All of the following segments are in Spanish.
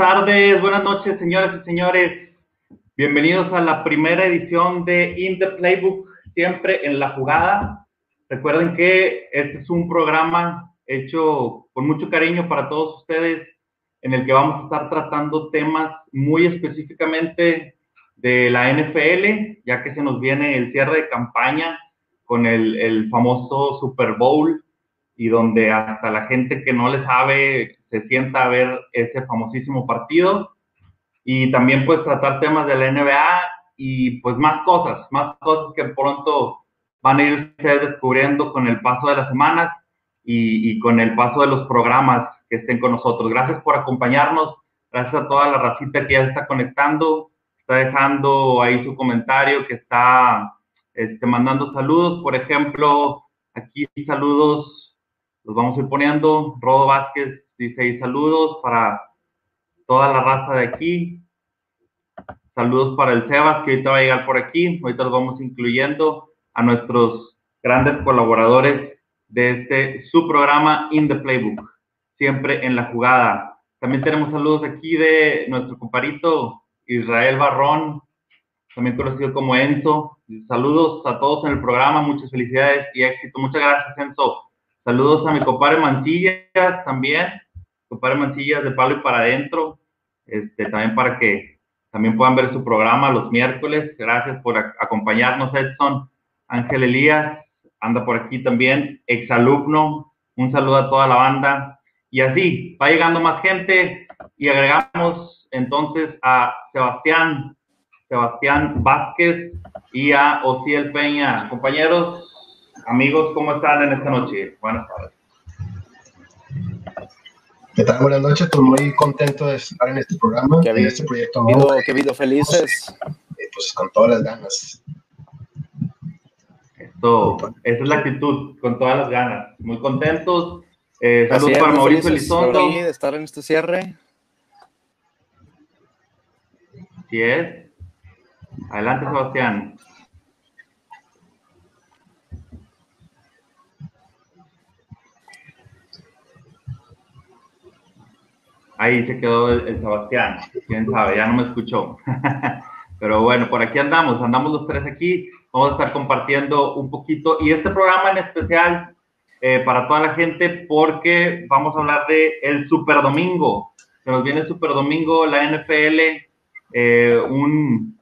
Tardes, buenas noches, señoras y señores. Bienvenidos a la primera edición de In the Playbook, siempre en la jugada. Recuerden que este es un programa hecho con mucho cariño para todos ustedes, en el que vamos a estar tratando temas muy específicamente de la NFL, ya que se nos viene el cierre de campaña con el famoso Super Bowl y donde hasta la gente que no le sabe se sienta a ver ese famosísimo partido y también pues tratar temas de la NBA y pues más cosas, más cosas que pronto van a ir ustedes descubriendo con el paso de las semanas y, y, con el paso de los programas que estén con nosotros. Gracias por acompañarnos, gracias a toda la racita que ya está conectando, está dejando ahí su comentario, que está este, mandando saludos, por ejemplo, aquí saludos, los vamos a ir poniendo, Rodo Vázquez dice saludos para toda la raza de aquí, saludos para el Sebas que ahorita va a llegar por aquí, ahorita los vamos incluyendo a nuestros grandes colaboradores de este su programa In the Playbook, siempre en la jugada. También tenemos saludos aquí de nuestro comparito Israel Barrón, también conocido como Enzo. Saludos a todos en el programa, muchas felicidades y éxito. Muchas gracias, Enzo. Saludos a mi compadre Mancillas también, compadre Mancillas de Palo y para adentro, este, también para que también puedan ver su programa los miércoles. Gracias por acompañarnos, Edson. Ángel Elías anda por aquí también, exalumno. Un saludo a toda la banda. Y así, va llegando más gente y agregamos entonces a Sebastián, Sebastián Vázquez y a Ociel Peña. Compañeros, amigos, ¿cómo están en esta noche? Buenas tardes. ¿Qué tal? Buenas noches, estoy muy contento de estar en este programa, en este proyecto nuevo. Qué video felices. Pues con todas las ganas. Esto, esa es la actitud, con todas las ganas. Muy contentos. Eh, saludos para Mauricio Elizondo. de estar en este cierre. Sí es. Adelante, Sebastián. Ahí se quedó el, Sebastián. Quién sabe, ya no me escuchó. Pero bueno, por aquí andamos, andamos los tres aquí. Vamos a estar compartiendo un poquito y este programa en especial eh, para toda la gente porque vamos a hablar de el Super Domingo. Se nos viene el Super Domingo, la NFL, eh, un,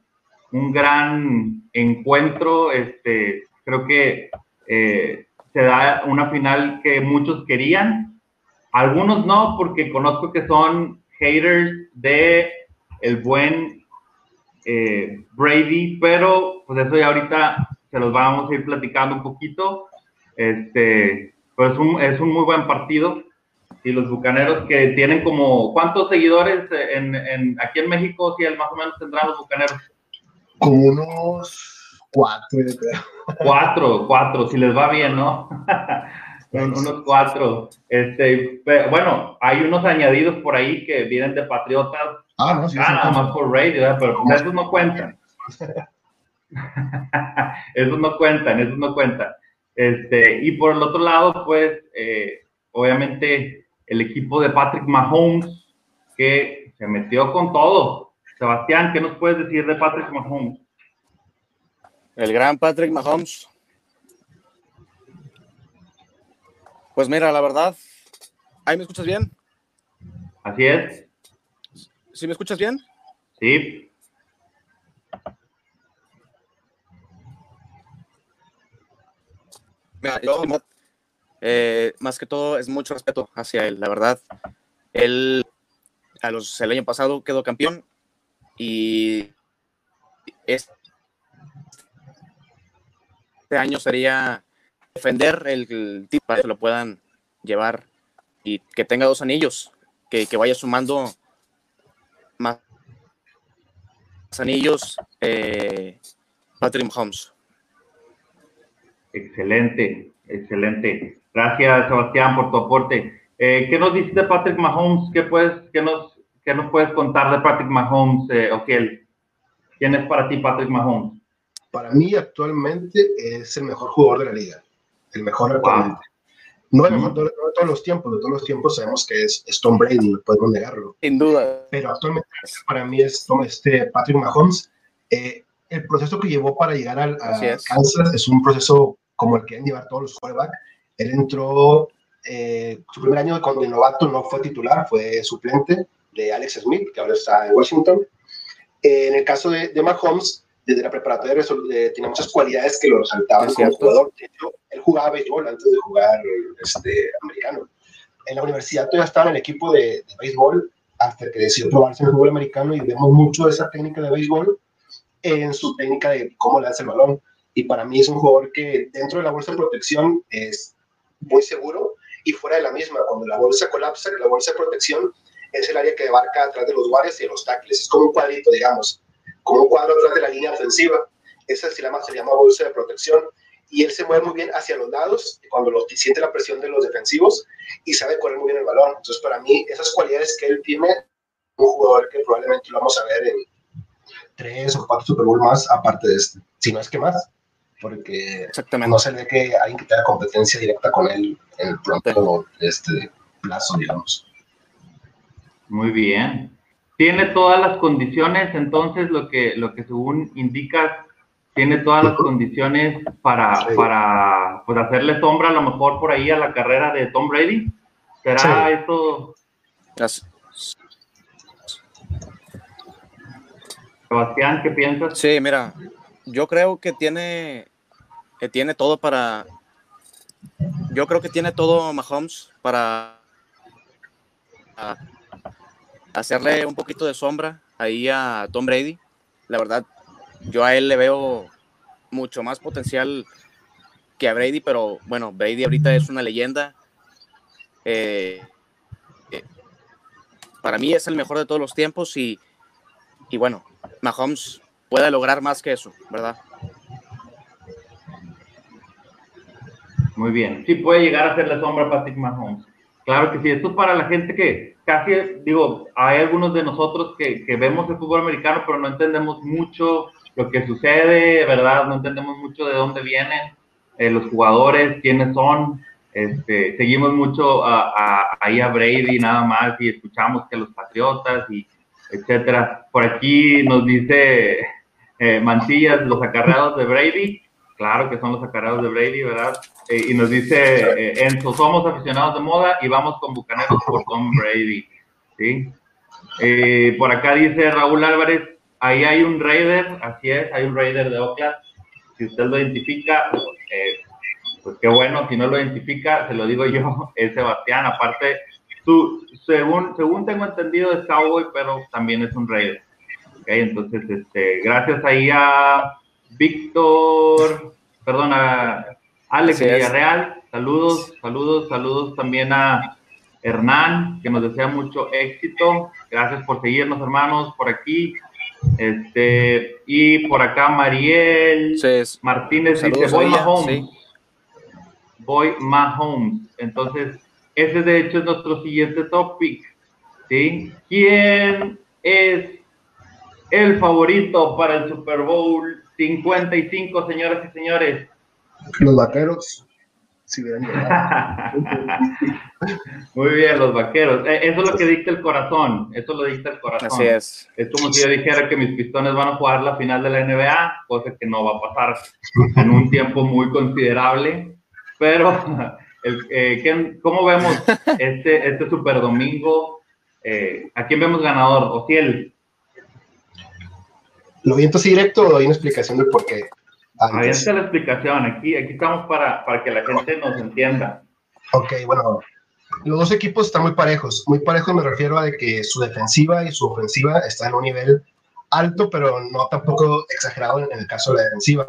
un, gran encuentro. Este, creo que eh, se da una final que muchos querían, algunos no, porque conozco que son haters de el buen eh, Brady, pero pues eso ya ahorita se los vamos a ir platicando un poquito. Este, pues un, es un muy buen partido. Y los bucaneros que tienen como, ¿cuántos seguidores en, en aquí en México? Si sí, más o menos tendrán los bucaneros. Como unos cuatro, Cuatro, cuatro, si les va bien, ¿no? Unos cuatro. Este, bueno, hay unos añadidos por ahí que vienen de Patriotas. Ah, no, sí, ah, nada más por radio, pero pues esos no cuentan. esos no cuentan, esos no cuentan. Este, y por el otro lado, pues, eh, obviamente, el equipo de Patrick Mahomes, que se metió con todo. Sebastián, ¿qué nos puedes decir de Patrick Mahomes? El gran Patrick Mahomes. Pues mira, la verdad, ¿ahí me escuchas bien? Así es. ¿Sí me escuchas bien? Sí. Mira, yo, eh, más que todo, es mucho respeto hacia él, la verdad. Él, a los, el año pasado quedó campeón y este año sería defender el, el tipo para que lo puedan llevar y que tenga dos anillos, que, que vaya sumando más anillos eh, Patrick Mahomes. Excelente, excelente. Gracias, Sebastián, por tu aporte. Eh, ¿Qué nos dices de Patrick Mahomes? ¿Qué, puedes, qué, nos, qué nos puedes contar de Patrick Mahomes, eh, Okiel? ¿Quién es para ti Patrick Mahomes? Para mí actualmente es el mejor jugador de la liga el mejor actualmente. No de, todos los tiempos, de todos los tiempos sabemos que es, Tom Brady, no podemos negarlo. Sin duda. Pero actualmente para mí es este Patrick Mahomes. Eh, el proceso que llevó para llegar al, a Kansas es un proceso como el que han llevar todos los quarterbacks. Él entró, eh, su primer año de, de novato no fue titular, fue suplente de Alex Smith, que ahora está en Washington. Eh, en el caso de, de Mahomes, desde la preparatoria eh, tenía muchas cualidades que lo resaltaban como jugador. De hecho, él jugaba béisbol antes de jugar este, americano. En la universidad todavía estaba en el equipo de, de béisbol hasta que decidió probarse en el fútbol americano y vemos mucho de esa técnica de béisbol en su técnica de cómo lanza el balón. Y para mí es un jugador que dentro de la bolsa de protección es muy seguro y fuera de la misma, cuando la bolsa colapsa, la bolsa de protección es el área que abarca atrás de los guardias y de los tackles. Es como un cuadrito, digamos como un cuadro atrás de la línea ofensiva. Esa se llama, se llama bolsa de protección. Y él se mueve muy bien hacia los lados cuando lo, siente la presión de los defensivos y sabe correr muy bien el balón. Entonces, para mí, esas cualidades que él tiene, un jugador que probablemente lo vamos a ver en tres o cuatro Super Bowl más, aparte de este, si no es que más, porque no se ve que alguien que tenga competencia directa con él en el pronto este, plazo, digamos. Muy bien tiene todas las condiciones, entonces lo que, lo que según indicas, tiene todas las condiciones para, para pues, hacerle sombra a lo mejor por ahí a la carrera de Tom Brady. ¿Será eso? Sebastián, ¿qué piensas? Sí, mira, yo creo que tiene, que tiene todo para, yo creo que tiene todo Mahomes para hacerle un poquito de sombra ahí a Tom Brady. La verdad, yo a él le veo mucho más potencial que a Brady, pero bueno, Brady ahorita es una leyenda. Eh, eh, para mí es el mejor de todos los tiempos y, y bueno, Mahomes puede lograr más que eso, ¿verdad? Muy bien, sí puede llegar a hacerle sombra a Patrick Mahomes. Claro que sí, esto es para la gente que casi, digo, hay algunos de nosotros que, que vemos el fútbol americano, pero no entendemos mucho lo que sucede, ¿verdad? No entendemos mucho de dónde vienen eh, los jugadores, quiénes son. Este, seguimos mucho a, ahí a Brady nada más y escuchamos que los Patriotas y etcétera. Por aquí nos dice eh, los acarreados de Brady. Claro que son los acarreados de Brady, ¿verdad? Eh, y nos dice eh, Enzo, somos aficionados de moda y vamos con Bucaneros por Tom Brady. ¿sí? Eh, por acá dice Raúl Álvarez, ahí hay un Raider, así es, hay un Raider de Oakland. Si usted lo identifica, pues qué bueno, si no lo identifica, se lo digo yo, es Sebastián. Aparte, tú, según, según tengo entendido, es Cowboy, pero también es un Raider. Entonces, este, gracias ahí a Víctor, perdona, Alex Villarreal, saludos, saludos, saludos también a Hernán, que nos desea mucho éxito. Gracias por seguirnos, hermanos, por aquí. Este, y por acá Mariel Martínez dice, voy Mahomes. Voy Mahomes. Entonces, ese de hecho es nuestro siguiente topic. ¿sí? ¿Quién es el favorito para el Super Bowl 55, señoras y señores. Los vaqueros. Si Muy bien, los vaqueros. Eh, eso es lo que dicta el corazón. Eso lo dicta el corazón. Así es. Es como si yo dijera que mis pistones van a jugar la final de la NBA, cosa que no va a pasar en un tiempo muy considerable. Pero, eh, ¿cómo vemos este, este super domingo? Eh, ¿A quién vemos ganador? el ¿Lo viento así directo o doy una explicación del por qué? Ahí está la explicación. Aquí, aquí estamos para, para que la gente nos entienda. Ok, bueno, los dos equipos están muy parejos. Muy parejos me refiero a que su defensiva y su ofensiva están en un nivel alto, pero no tampoco exagerado en, el caso de la defensiva.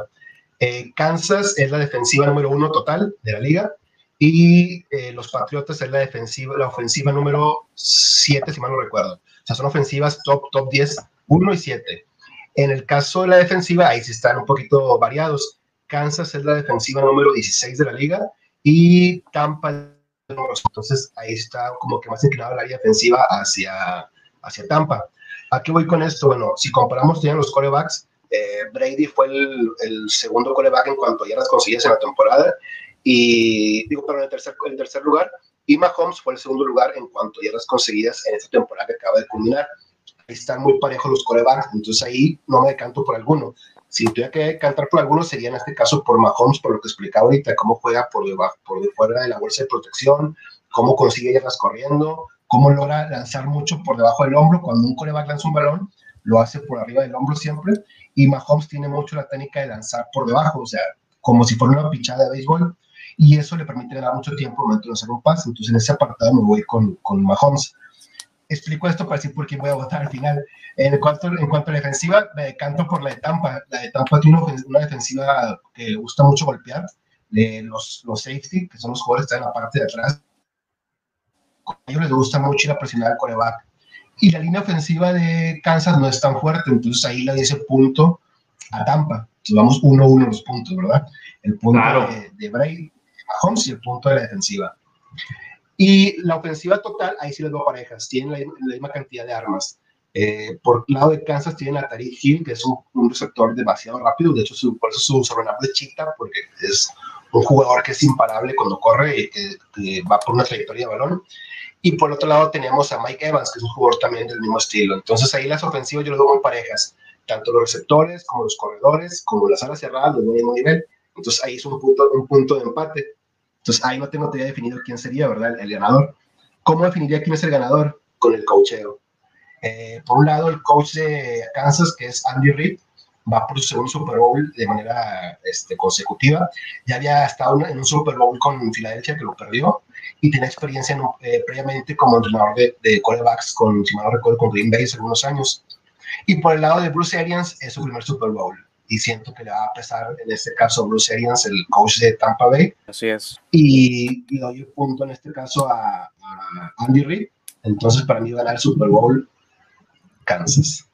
Eh, Kansas es la defensiva número uno total de la liga y eh, los Patriotas es la defensiva, la ofensiva número siete, si mal no recuerdo. O sea, son ofensivas top, top 10, 1 y 7. En el caso de la defensiva, ahí sí están un poquito variados. Kansas es la defensiva número 16 de la liga y Tampa entonces ahí está como que más inclinado el área defensiva hacia, hacia Tampa. ¿A qué voy con esto? Bueno, si comparamos ya los corebacks, eh, Brady fue el, el, segundo coreback en cuanto a yardas conseguidas en la temporada Y digo, pero en el tercer, en tercer lugar, y Mahomes fue el segundo lugar en cuanto a yardas conseguidas en esta temporada que acaba de culminar. Están muy parejos los corebacks, entonces ahí no me decanto por alguno. Si tuviera que cantar por alguno, sería en este caso por Mahomes, por lo que explicaba ahorita, cómo juega por debajo, por de fuera de la bolsa de protección, cómo consigue yardas corriendo, cómo logra lanzar mucho por debajo del hombro. Cuando un coreback lanza un balón, lo hace por arriba del hombro siempre. Y Mahomes tiene mucho la técnica de lanzar por debajo, o sea, como si fuera una pichada de béisbol. Y eso le permite ganar mucho tiempo al momento de hacer un pase. Entonces, en ese apartado me voy con, con Mahomes. Explico esto para decir por qué voy a votar al final. En cuanto, en cuanto a la defensiva, me canto por la de Tampa. La de Tampa tiene una defensiva que le gusta mucho golpear. De los, los safety, que son los jugadores que están en la parte de atrás, a ellos les gusta mucho ir a presionar al coreback. Y la línea ofensiva de Kansas no es tan fuerte, entonces ahí le dice punto a Tampa. Entonces vamos uno a uno los puntos, ¿verdad? El punto de, de Brady, Mahomes y el punto de la defensiva. Y la ofensiva total, ahí sí les doy parejas, tienen la, misma cantidad de armas. Eh, por el lado de Kansas tienen a Tariq Hill, que es un, receptor demasiado rápido, de hecho su, por eso su sobrenombre de Chita, porque es un jugador que es imparable cuando corre y que va por una trayectoria de balón. Y por otro lado tenemos a Mike Evans, que es un jugador también del mismo estilo. Entonces ahí las ofensivas yo lo veo en parejas, tanto los receptores como los corredores, como las alas cerradas del mismo nivel. Entonces ahí es un punto, un punto de empate. Entonces ahí no tengo todavía definido quién sería, ¿verdad? El, ganador. ¿Cómo definiría quién es el ganador? Con el coacheo. Eh, por un lado, el coach de Kansas, que es Andy Reid, va por su segundo Super Bowl de manera este, consecutiva. Ya había estado en un Super Bowl con Filadelfia, que lo perdió, y tiene experiencia eh, previamente como entrenador de, de con, si mal no recuerdo, con Green Bay hace algunos años. Y por el lado de Bruce Arians, es su primer Super Bowl. Y siento que le va a pesar, en este caso, Bruce Arians, el coach de Tampa Bay. Así es. Y, le doy un punto, en este caso, a, a Andy Reid. Entonces, para mí, ganar el Super Bowl, Kansas.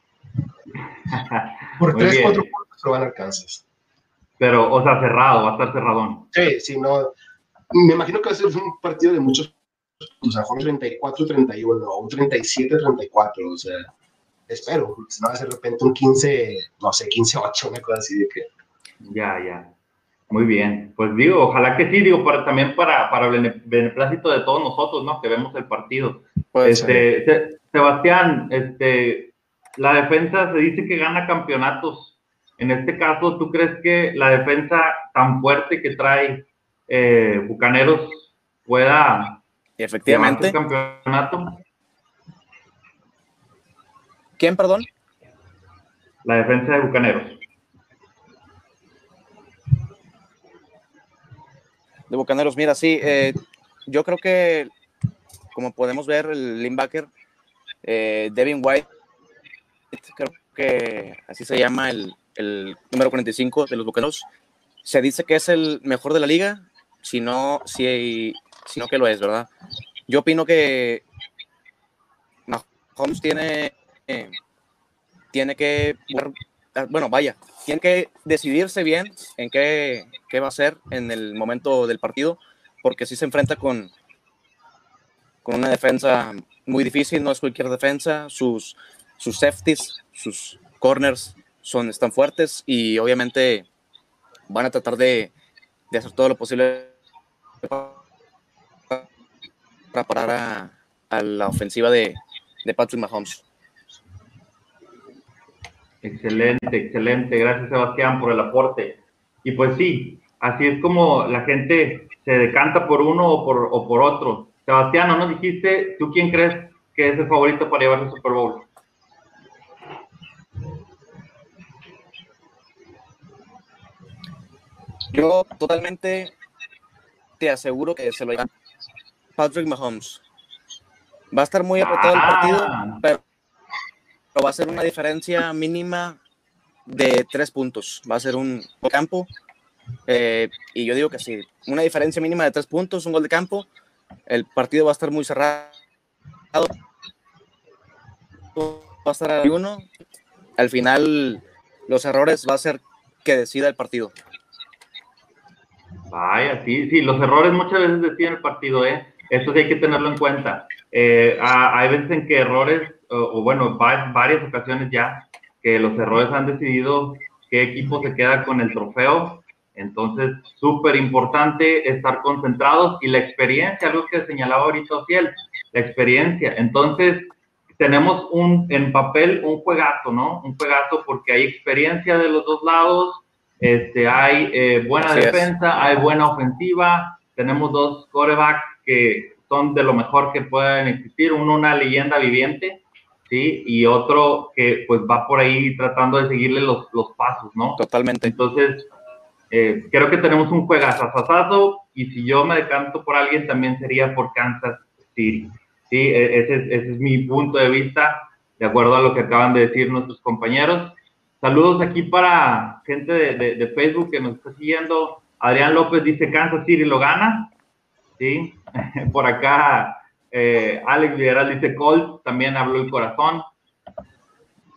Por 3, 4 puntos lo van a Kansas. Pero, o sea, cerrado, va a estar cerradón. Sí, sí, no. Me imagino que va a ser un partido de muchos, o sea, un 34-31 o un 37-34, o sea, espero, si no va a ser de repente un 15, no sé, 15-8, una cosa así de que. Ya, ya. Muy bien. Pues digo, ojalá que sí, digo, para, también para, para el beneplácito de todos nosotros, ¿no? Que vemos el partido. este, Sebastián, este, la defensa se dice que gana campeonatos. En este caso, ¿tú crees que la defensa tan fuerte que trae eh, Bucaneros pueda efectivamente el campeonato? ¿Quién, perdón? La defensa de Bucaneros. De Bucaneros, mira, sí, eh, yo creo que, como podemos ver, el linebacker eh, Devin White creo que así se llama el, el, número 45 de los Bucaneros, se dice que es el mejor de la liga, si no, si, si no que lo es, ¿verdad? Yo opino que Mahomes tiene, tiene que, bueno, vaya, tiene que decidirse bien en qué, qué va a hacer en el momento del partido, porque si se enfrenta con, con una defensa muy difícil, no es cualquier defensa, sus, sus safeties, sus corners son, están fuertes y obviamente van a tratar de, de hacer todo lo posible para parar a, a la ofensiva de, de, Patrick Mahomes. Excelente, excelente. Gracias Sebastián por el aporte. Y pues sí, así es como la gente se decanta por uno o por, o por otro. Sebastián, ¿no nos dijiste tú quién crees que es el favorito para llevarse el Super Bowl? Yo totalmente te aseguro que se lo lleva Patrick Mahomes. Va a estar muy apretado el partido, ah. Pero, va a ser una diferencia mínima de tres puntos. Va a ser un campo. Eh, y yo digo que sí, una diferencia mínima de tres puntos, un gol de campo. El partido va a estar muy cerrado. Va a estar a uno. Al final, los errores va a ser que decida el partido. Vaya, sí, sí, los errores muchas veces deciden el partido, ¿eh? Eso sí hay que tenerlo en cuenta. Eh, hay veces en que errores, o, bueno, varias ocasiones ya, que los errores han decidido qué equipo se queda con el trofeo. Entonces, súper importante estar concentrados y la experiencia, algo que señalaba ahorita Fiel, la experiencia. Entonces, tenemos un, en papel un juegazo, ¿no? Un juegazo porque hay experiencia de los dos lados, este, hay eh, buena defensa, hay buena ofensiva, tenemos dos corebacks que son de lo mejor que pueden existir, uno una leyenda viviente, ¿sí? Y otro que pues va por ahí tratando de seguirle los, los pasos, ¿no? Totalmente. Entonces, eh, creo que tenemos un juegazazazo y si yo me decanto por alguien también sería por Kansas City. Sí, e, ese, ese, es mi punto de vista, de acuerdo a lo que acaban de decir nuestros compañeros. Saludos aquí para gente de, de, Facebook que nos está siguiendo. Adrián López dice Kansas City lo gana. Sí, por acá eh, Alex Liberal dice Colt, también habló el corazón.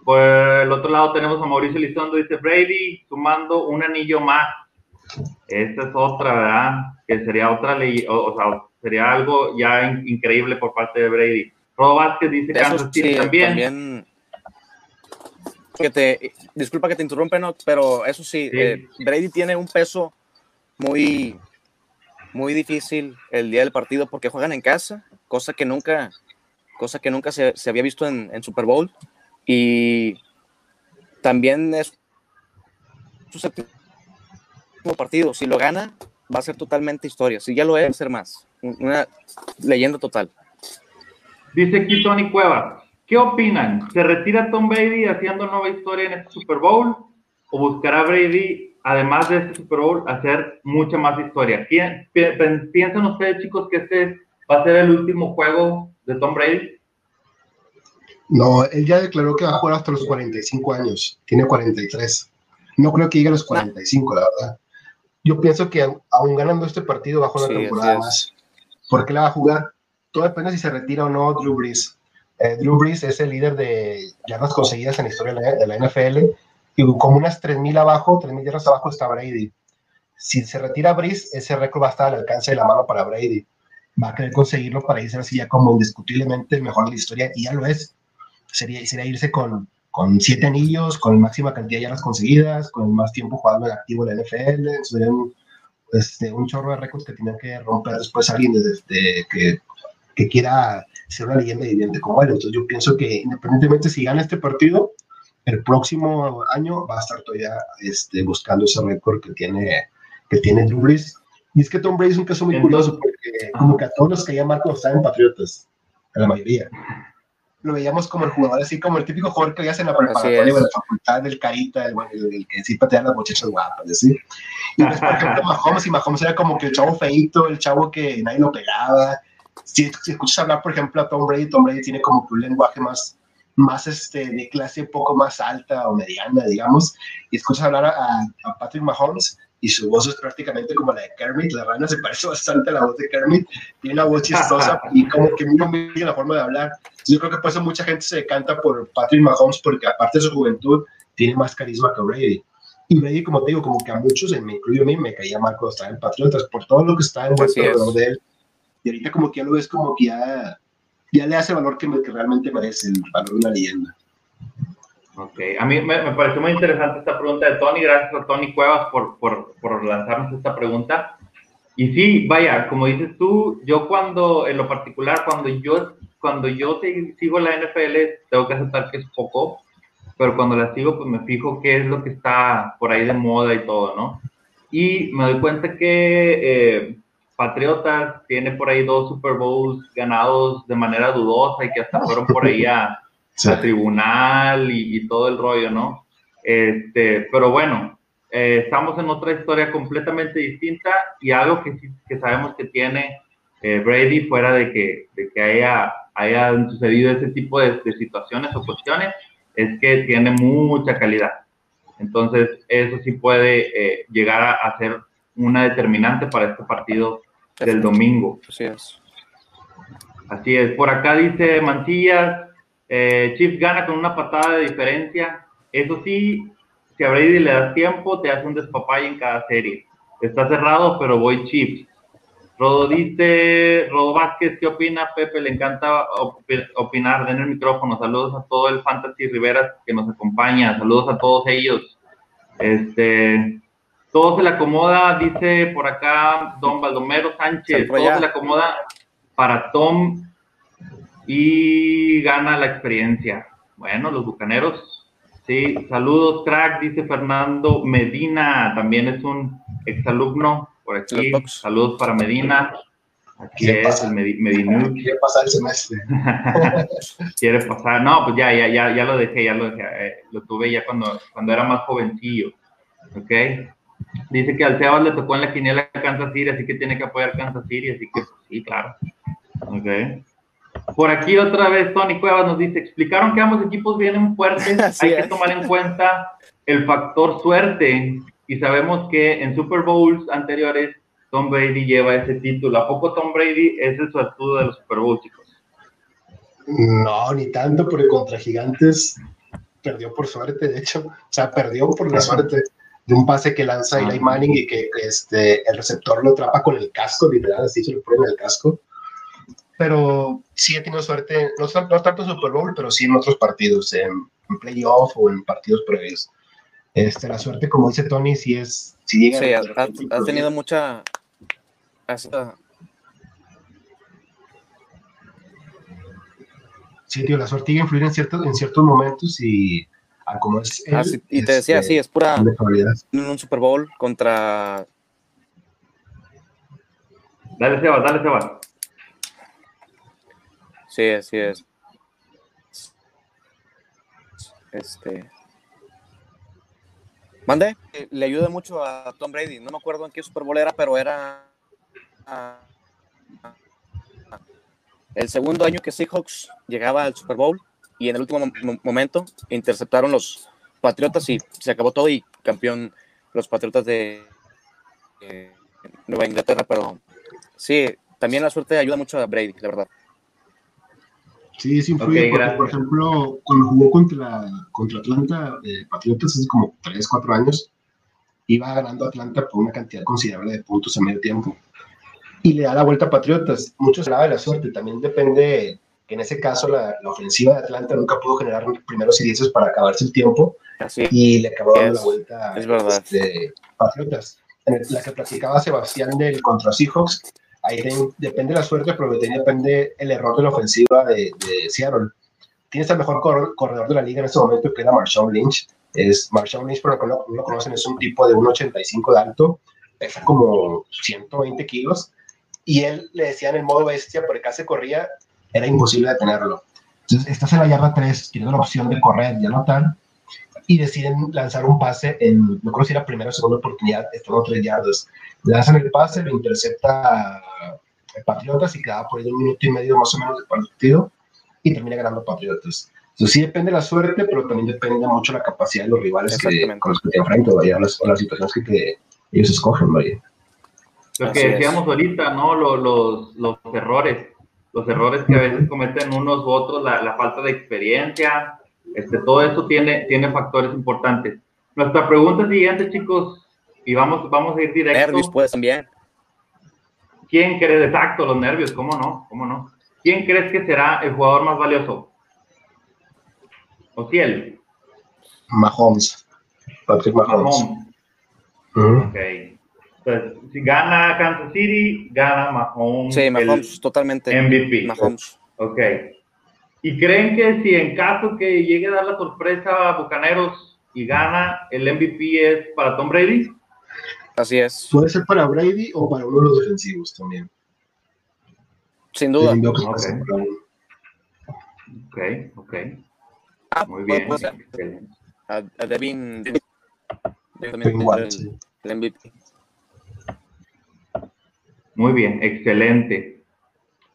Por el otro lado tenemos a Mauricio Lizondo, dice Brady, sumando un anillo más. Esta es otra, ¿verdad? Que sería otra ley, o, sea, sería algo ya increíble por parte de Brady. Rodo Vázquez dice Kansas City también. Que te, disculpa que te interrumpa, pero eso sí, eh, Brady tiene un peso muy, muy difícil el día del partido porque juegan en casa, cosa que nunca, cosa que nunca se, se había visto en, en Super Bowl. Y también es su séptimo partido. Si lo gana, va a ser totalmente historia. Si ya lo es, va a ser más. Una leyenda total. Dice aquí Tony Cueva. ¿Qué opinan? ¿Se retira Tom Brady haciendo nueva historia en este Super Bowl? ¿O buscará Brady, además de este Super Bowl, hacer mucha más historia? ¿Piensan ustedes, chicos, que este va a ser el último juego de Tom Brady? No, él ya declaró que va a jugar hasta los 45 años. Tiene 43. No creo que llegue a los 45, la verdad. Yo pienso que aún ganando este partido va a jugar una temporada más. ¿Por qué la va a jugar? Todo depende si se retira o no Drew Brees. Eh, Drew Brees es el líder de yardas conseguidas en la historia de la NFL y como unas 3.000 abajo, 3.000 yardas abajo está Brady. Si se retira Brees, ese récord va a estar al alcance de la mano para Brady. Va a querer conseguirlo para irse así ya como indiscutiblemente el mejor de la historia y ya lo es sería, irse con, con siete anillos, con máxima cantidad de yardas conseguidas, con más tiempo jugando en activo en la NFL. Sería un, este, un chorro de récords que tiene que romper después alguien desde, que, que quiera ser una leyenda viviente como él. Entonces yo pienso que independientemente si gana este partido, el próximo año va a estar todavía este, buscando ese récord que tiene, que tiene Drew Brees. Y es que Tom Brady es un caso muy curioso porque como que a todos los que ya Marco están en Patriotas, a la mayoría lo veíamos como el jugador, así como el típico jugador que veías en la preparatoria la facultad del Carita, el, el, que sí pateaba las muchachas guapas, ¿sí? Y después, por ejemplo, Mahomes, y Mahomes era como que el chavo feito, el chavo que nadie lo pegaba. Si, escuchas hablar, por ejemplo, a Tom Brady, Tom Brady tiene como que un lenguaje más, más este, de clase un poco más alta o mediana, digamos, y escuchas hablar a, a Patrick Mahomes, y su voz es prácticamente como la de Kermit, la rana se parece bastante a la voz de Kermit, tiene una voz chistosa y como que muy bien la forma de hablar. Yo creo que por eso mucha gente se decanta por Patrick Mahomes porque aparte de su juventud tiene más carisma que Brady. Y Brady, como te digo, como que a muchos, me incluyo a mí, me caía mal cuando estaba en Patriotas por todo lo que está en alrededor de él. Y ahorita como que ya lo ves como que ya, ya le hace valor que, que realmente merece, el valor de una leyenda. Ok, a mí me, me, pareció muy interesante esta pregunta de Tony. Gracias a Tony Cuevas por, por, por, lanzarnos esta pregunta. Y sí, vaya, como dices tú, yo cuando, en lo particular, cuando yo, cuando yo sigo la NFL, tengo que aceptar que es poco, pero cuando la sigo, pues me fijo qué es lo que está por ahí de moda y todo, ¿no? Y me doy cuenta que eh, Patriotas tiene por ahí dos Super Bowls ganados de manera dudosa y que hasta fueron por ahí a tribunal y, todo el rollo, ¿no? Este, pero bueno, eh, estamos en otra historia completamente distinta y algo que, que sabemos que tiene eh, Brady fuera de que, de que haya, sucedido ese tipo de, situaciones o cuestiones, es que tiene mucha calidad. Entonces, eso sí puede eh, llegar a, a, ser una determinante para este partido del domingo. Así es. Así es. Por acá dice Mancillas, eh, Chiefs gana con una patada de diferencia. Eso sí, si a Brady le das tiempo, te hace un despapalle en cada serie. Está cerrado, pero voy Chiefs. Rodo dice, Rodo Vázquez, ¿qué opina? Pepe, le encanta opinar. Den el micrófono. Saludos a todo el Fantasy Rivera que nos acompaña. Saludos a todos ellos. Este, Todo se le acomoda, dice por acá don Baldomero Sánchez, todo se le acomoda para Tom y gana la experiencia. Bueno, los bucaneros, sí, saludos, crack, dice Fernando Medina, también es un exalumno por aquí. Saludos para Medina. Aquí es el Medina. Quiere pasar el semestre. Quiere pasar, no, pues ya, ya, ya, ya lo dejé, ya lo dejé, eh, lo tuve ya cuando, cuando era más jovencillo. ¿Ok? Dice que al Sebas le tocó en la quiniela Kansas City, así que tiene que apoyar Kansas City, así que sí, claro. Ok. Por aquí otra vez Tony Cuevas nos dice, explicaron que ambos equipos vienen fuertes, hay que tomar en cuenta el factor suerte y sabemos que en Super Bowls anteriores Tom Brady lleva ese título. ¿A poco Tom Brady es el suertudo de los Super Bowls, chicos? No, ni tanto, porque contra Gigantes perdió por suerte, de hecho. O sea, perdió por la suerte de un pase que lanza Eli Manning y que este, el receptor lo atrapa con el casco, literal, así se lo pone en el casco pero sí he tenido suerte, no, no tanto en Super Bowl, pero sí en otros partidos, en, playoff o en partidos previos. Este, la suerte, como dice Tony, sí es... sí, has, tenido mucha... Sí, tío, la suerte llega a influir en ciertos, en ciertos momentos y es... Ah, y te decía, sí, es pura... En un Super Bowl contra... Dale, Sebas, dale, Sebas. Sí, así es. Este. Mande, le ayuda mucho a Tom Brady. No me acuerdo en qué Super Bowl era, pero era el segundo año que Seahawks llegaba al Super Bowl y en el último momento interceptaron los Patriotas y se acabó todo y campeón los Patriotas de Nueva Inglaterra. Pero sí, también la suerte ayuda mucho a Brady, la verdad. Sí, sí influye, porque, por ejemplo, cuando jugó contra, contra Atlanta, eh, Patriotas hace como 3, 4 años, iba ganando Atlanta por una cantidad considerable de puntos a medio tiempo. Y le da la vuelta a Patriotas. Mucho se habla de la suerte, también depende en ese caso la, la, ofensiva de Atlanta nunca pudo generar primeros y dieces para acabarse el tiempo. Y le acabó dando la vuelta a este, Patriotas. En la que platicaba Sebastián del contra Seahawks, ahí depende la suerte, pero depende el error de la ofensiva de, de Seattle. Tienes el mejor corredor de la liga en este momento, que era Marshawn Lynch. Es, Marshawn Lynch, por lo que no, lo conocen, es un tipo de 1,85 de alto, pesa como 120 kilos, y él le decía en el modo bestia, porque casi corría, era imposible detenerlo. Entonces, estás en la yarda 3, tienes la opción de correr y anotar, y deciden lanzar un pase en, no creo si era primera o segunda oportunidad, están a tres yardas. Lanzan el pase, lo intercepta Patriotas y queda por ahí un minuto y medio más o menos de partido y termina ganando Patriotas. Entonces sí depende la suerte, pero también depende mucho la capacidad de los rivales que, con los que te enfrentas, vaya, las, las situaciones que ellos escogen, vaya. Lo que decíamos ahorita, ¿no? Los, los, los, errores, los errores que a veces cometen unos u otros, la, la falta de experiencia, este, todo eso tiene, tiene factores importantes. Nuestra pregunta siguiente, chicos, y vamos, vamos a ir directo. Nervios, pues, también. ¿Quién crees, exacto, los nervios, cómo no, cómo no? ¿Quién crees que será el jugador más valioso? ¿O él? Mahomes. Patrick Mahomes. Mahomes. Ok. Entonces, si gana Kansas City, gana Mahomes. Sí, Mahomes, totalmente. MVP. Mahomes. Ok. ¿Y creen que si en caso que llegue a dar la sorpresa a Bucaneros y gana, el MVP es para Tom Brady? Así es. Puede ser para Brady o para uno de los defensivos también. Sin duda. Ok, ok. Ah, Muy bien. A, Devin, el MVP. Muy bien, excelente.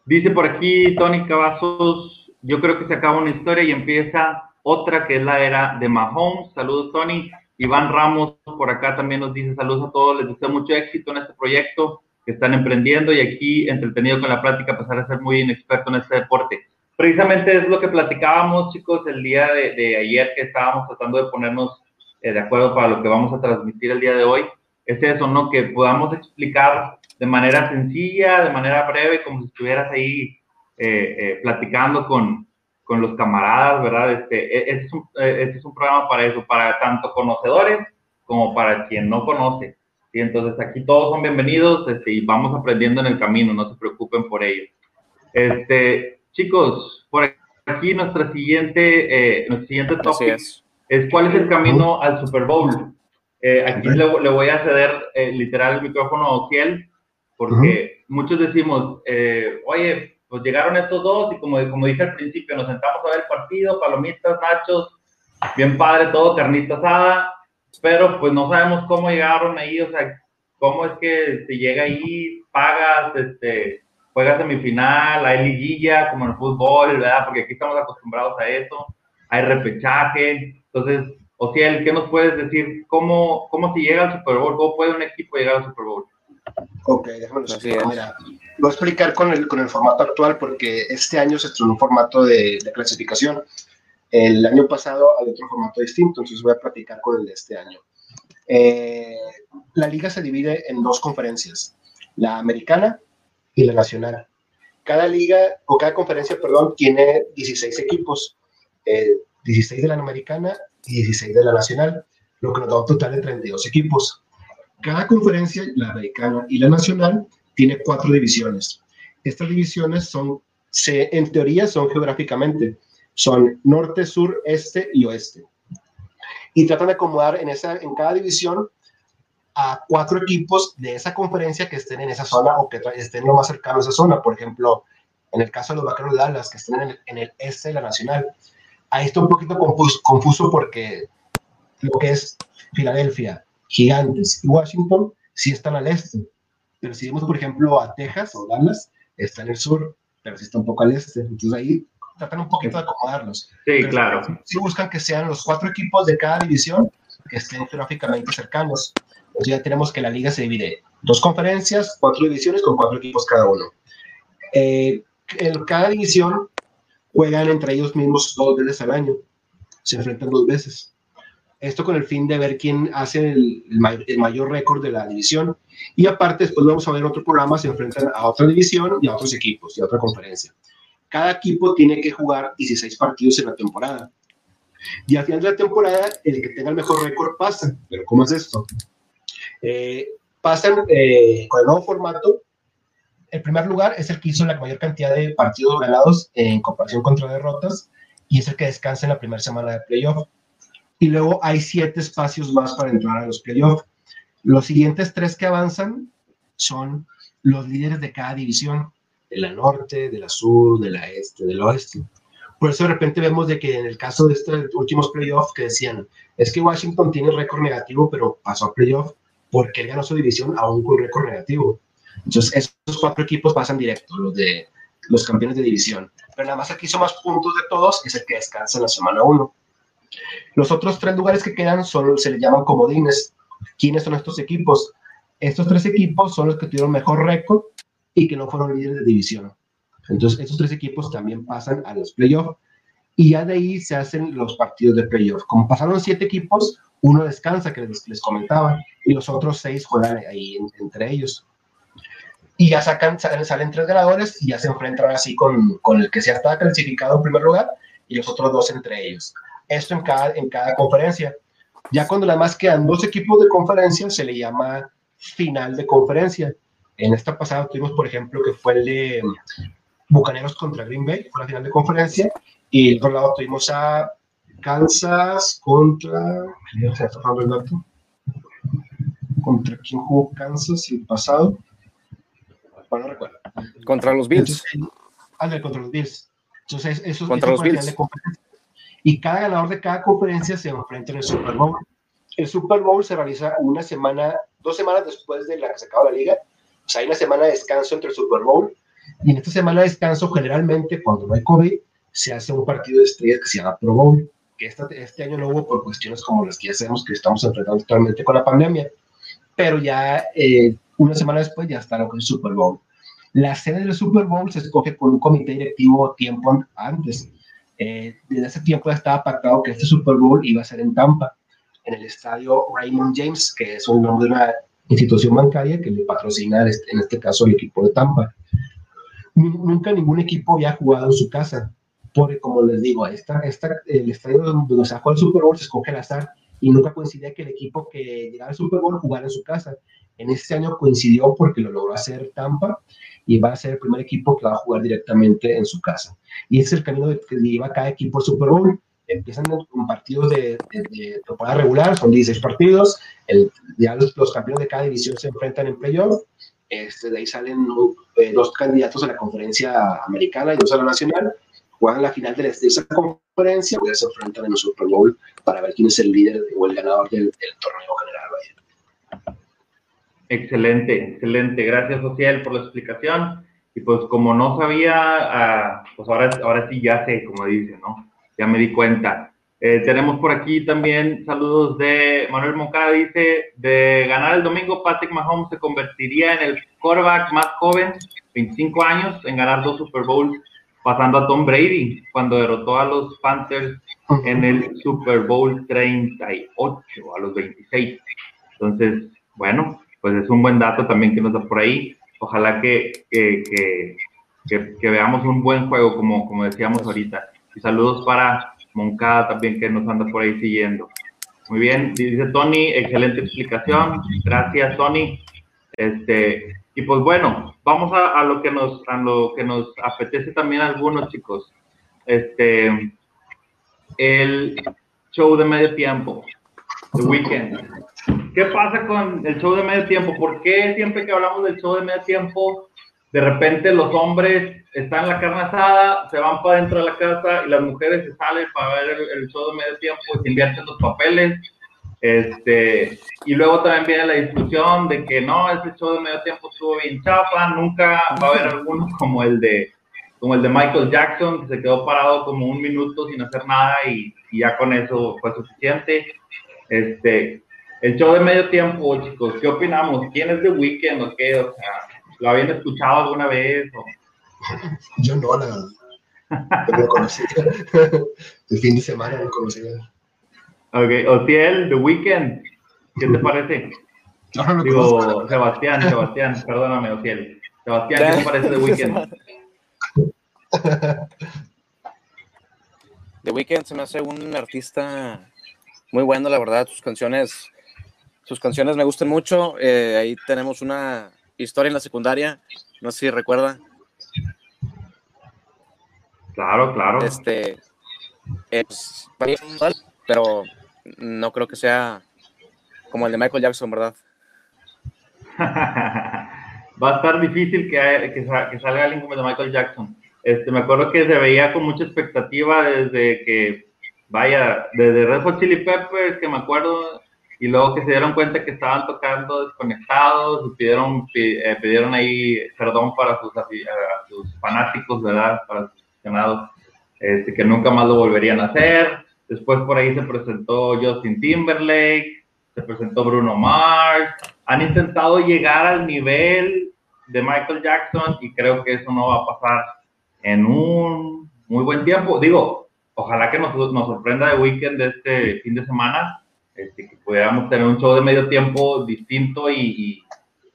Dice por aquí Tony Cavazos, yo creo que se acaba una historia y empieza otra que es la era de Mahomes. Saludos, Tony. Iván Ramos por acá también nos dice saludos a todos, les deseo mucho éxito en este proyecto que están emprendiendo y aquí entretenido con la plática, a pesar de ser muy inexperto en este deporte. Precisamente es lo que platicábamos, chicos, el día de, ayer que estábamos tratando de ponernos eh, de acuerdo para lo que vamos a transmitir el día de hoy. Es eso, ¿no? Que podamos explicar de manera sencilla, de manera breve, como si estuvieras ahí eh, eh, platicando con, con, los camaradas, ¿verdad? Este, e, este, es un, eh, este es un programa para eso, para tanto conocedores como para quien no conoce. Y entonces aquí todos son bienvenidos este, y vamos aprendiendo en el camino, no se preocupen por ello. Este, chicos, por aquí nuestra siguiente, eh, nuestro siguiente topic es. cuál es el camino al Super Bowl. Eh, aquí le, voy a ceder eh, literal el micrófono a Okiel, porque muchos decimos, eh, oye, pues llegaron estos dos y como, como dije al principio, nos sentamos a ver el partido, palomitas, nachos, bien padre todo, carnita asada, pero pues no sabemos cómo llegaron ahí, o sea, cómo es que se llega ahí, pagas, este, juegas semifinal, hay liguilla, como en el fútbol, ¿verdad? Porque aquí estamos acostumbrados a eso, hay repechaje, entonces, Ociel, ¿qué nos puedes decir? ¿Cómo, cómo se llega al Super Bowl? ¿Cómo puede un equipo llegar al Super Bowl? Ok, déjame explicar. Mira, voy a explicar con el, con el formato actual porque este año se estrenó un formato de, de clasificación. El año pasado hay otro formato distinto, entonces voy a platicar con el de este año. Eh, la liga se divide en dos conferencias, la americana y la nacional. Cada liga, o cada conferencia, perdón, tiene 16 equipos, 16 eh, de la americana y 16 de la nacional, lo que nos da un total de 32 equipos. Cada conferencia, la americana y la nacional, tiene cuatro divisiones. Estas divisiones son, en teoría, son geográficamente, son norte, sur, este y oeste. Y tratan de acomodar en cada división a cuatro equipos de esa conferencia que estén en esa zona o que estén lo más cercano a esa zona. Por ejemplo, en el caso de los Vaqueros de Dallas, que estén en el, en el este de la Nacional. Ahí está un poquito confuso, confuso porque lo que es Filadelfia, Gigantes y Washington sí están al este. Pero si vemos, por ejemplo, a Texas o Dallas, está en el sur, pero sí está un poco al este. Entonces ahí tratan un poquito de acomodarlos. Sí, claro. Sí, buscan que sean los cuatro equipos de cada división que estén geográficamente cercanos. Entonces ya tenemos que la liga se divide dos conferencias, cuatro divisiones con cuatro equipos cada uno. Eh, en cada división juegan entre ellos mismos dos veces al año. Se enfrentan dos veces. Esto con el fin de ver quién hace el, el mayor récord de la división. Y aparte, después vamos a ver otro programa, se enfrentan a otra división y a otros equipos y a otra conferencia. Cada equipo tiene que jugar 16 partidos en la temporada. Y al final de la temporada, el que tenga el mejor récord pasa. Pero ¿cómo es esto? Eh, pasan eh, con el nuevo formato. El primer lugar es el que hizo la mayor cantidad de partidos ganados en comparación contra derrotas y es el que descansa en la primera semana de playoff. Y luego hay siete espacios más para entrar a los playoffs. Los siguientes tres que avanzan son los líderes de cada división, de la norte, de la sur, de la este, del oeste. Por eso de repente vemos de que en el caso de estos últimos playoffs que decían, es que Washington tiene récord negativo, pero pasó a playoff porque él ganó su división aún con récord negativo. Entonces, esos cuatro equipos pasan directo, los de los campeones de división. Pero nada más aquí son más puntos de todos, es el que descansa en la semana 1. Los otros tres lugares que quedan son, se les llaman comodines. ¿Quiénes son estos equipos? Estos tres equipos son los que tuvieron mejor récord y que no fueron líderes de división. Entonces, estos tres equipos también pasan a los playoffs y ya de ahí se hacen los partidos de playoff. Como pasaron siete equipos, uno descansa, que les, comentaba, y los otros seis juegan ahí entre ellos. Y ya sacan, salen, tres ganadores y ya se enfrentan así con, con el que se estaba clasificado en primer lugar y los otros dos entre ellos. Esto en cada, en cada conferencia. Ya cuando además quedan dos equipos de conferencia, se le llama final de conferencia. En esta pasada tuvimos, por ejemplo, que fue el de Bucaneros contra Green Bay, fue la final de conferencia, y el otro lado tuvimos a Kansas contra. ¿Contra quién jugó Kansas el pasado? Bueno, no recuerdo. Contra los Bills. Entonces, contra los Bills. Entonces, eso, contra los Bills. Y cada ganador de cada conferencia se enfrenta en el Super Bowl. El Super Bowl se realiza una semana, dos semanas después de la que se acaba la liga. O sea, hay una semana de descanso entre el Super Bowl. Y en esta semana de descanso, generalmente, cuando no hay COVID, se hace un partido de estrellas que se llama Pro Bowl que este, año no hubo por cuestiones como las que ya sabemos que estamos enfrentando actualmente con la pandemia, pero ya eh, una semana después ya está con el Super Bowl. La sede del Super Bowl se escoge por un comité directivo tiempo antes. Eh, desde ese tiempo estaba pactado que este Super Bowl iba a ser en Tampa, en el estadio Raymond James, que es un nombre de una institución bancaria que le patrocina, este, en este caso, el equipo de Tampa. Nunca ningún equipo había jugado en su casa porque como les digo, esta, esta, el estadio donde se juega el Super Bowl se escoge al azar y nunca coincidía que el equipo que llegaba al Super Bowl jugara en su casa. En este año coincidió porque lo logró hacer Tampa y va a ser el primer equipo que va a jugar directamente en su casa. Y ese es el camino que lleva cada equipo al Super Bowl. Empiezan con partidos de, temporada regular, son 16 partidos. El, ya los, campeones de cada división se enfrentan en playoff. Este, de ahí salen eh, dos candidatos a la conferencia americana y dos a la nacional. Juegan la final de, esa conferencia y se enfrentan en el Super Bowl para ver quién es el líder o el ganador del, torneo general. Excelente, excelente. Gracias, Social, por la explicación. Y pues como no sabía, ah, pues ahora, ahora sí ya sé, como dice, ¿no? Ya me di cuenta. Eh, tenemos por aquí también saludos de Manuel Moncada, dice, de ganar el domingo, Patrick Mahomes se convertiría en el quarterback más joven, 25 años, en ganar dos Super Bowls, pasando a Tom Brady cuando derrotó a los Panthers en el Super Bowl 38, a los 26. Entonces, bueno, pues es un buen dato también que nos da por ahí. Ojalá que, que, que, veamos un buen juego, como, como decíamos ahorita. Y saludos para Moncada también, que nos anda por ahí siguiendo. Muy bien, dice Tony, excelente explicación. Gracias, Tony. Este, y pues bueno, vamos a, a, lo que nos a lo que nos apetece también a algunos chicos. Este, el show de medio tiempo, The Weekend. ¿Qué pasa con el show de medio tiempo? ¿Por qué siempre que hablamos del show de medio tiempo, de repente los hombres están en la carne asada, se van para dentro de la casa y las mujeres se salen para ver el, show de medio tiempo y se invierten los papeles? Este, y luego también viene la discusión de que no, ese show de medio tiempo estuvo bien chafa, nunca va a haber alguno como el de como el de Michael Jackson, que se quedó parado como un minuto sin hacer nada y, ya con eso fue suficiente. Este, el show de medio tiempo, chicos, ¿qué opinamos? ¿Quién es The Weeknd o qué? O sea, ¿lo habían escuchado alguna vez? Yo no, la verdad. lo conocía. el fin de semana lo conocía. Ok, Otiel, The Weeknd, ¿qué te parece? No, no Digo, Sebastián, Sebastián, perdóname, Otiel. Sebastián, ¿qué te parece The Weeknd? The Weeknd se me hace un artista muy bueno, la verdad. Sus canciones, sus canciones me gustan mucho. Eh, ahí tenemos una historia en la secundaria, no sé si recuerda. Claro, claro. Este, es, pero no creo que sea como el de Michael Jackson, ¿verdad? Va a estar difícil que, que, salga alguien como el de Michael Jackson. Este, me acuerdo que se veía con mucha expectativa desde que, vaya, desde Red Hot Chili Peppers, que me acuerdo, y luego que se dieron cuenta que estaban tocando desconectados, y pidieron, eh, pidieron ahí perdón para sus, sus fanáticos, ¿verdad? Para sus aficionados, este, que nunca más lo volverían a hacer. Después por ahí se presentó Justin Timberlake, se presentó Bruno Mars. Han intentado llegar al nivel de Michael Jackson y creo que eso no va a pasar en un muy buen tiempo. Digo, ojalá que nos, nos sorprenda el weekend de este fin de semana, este, pudiéramos tener un show de medio tiempo distinto y,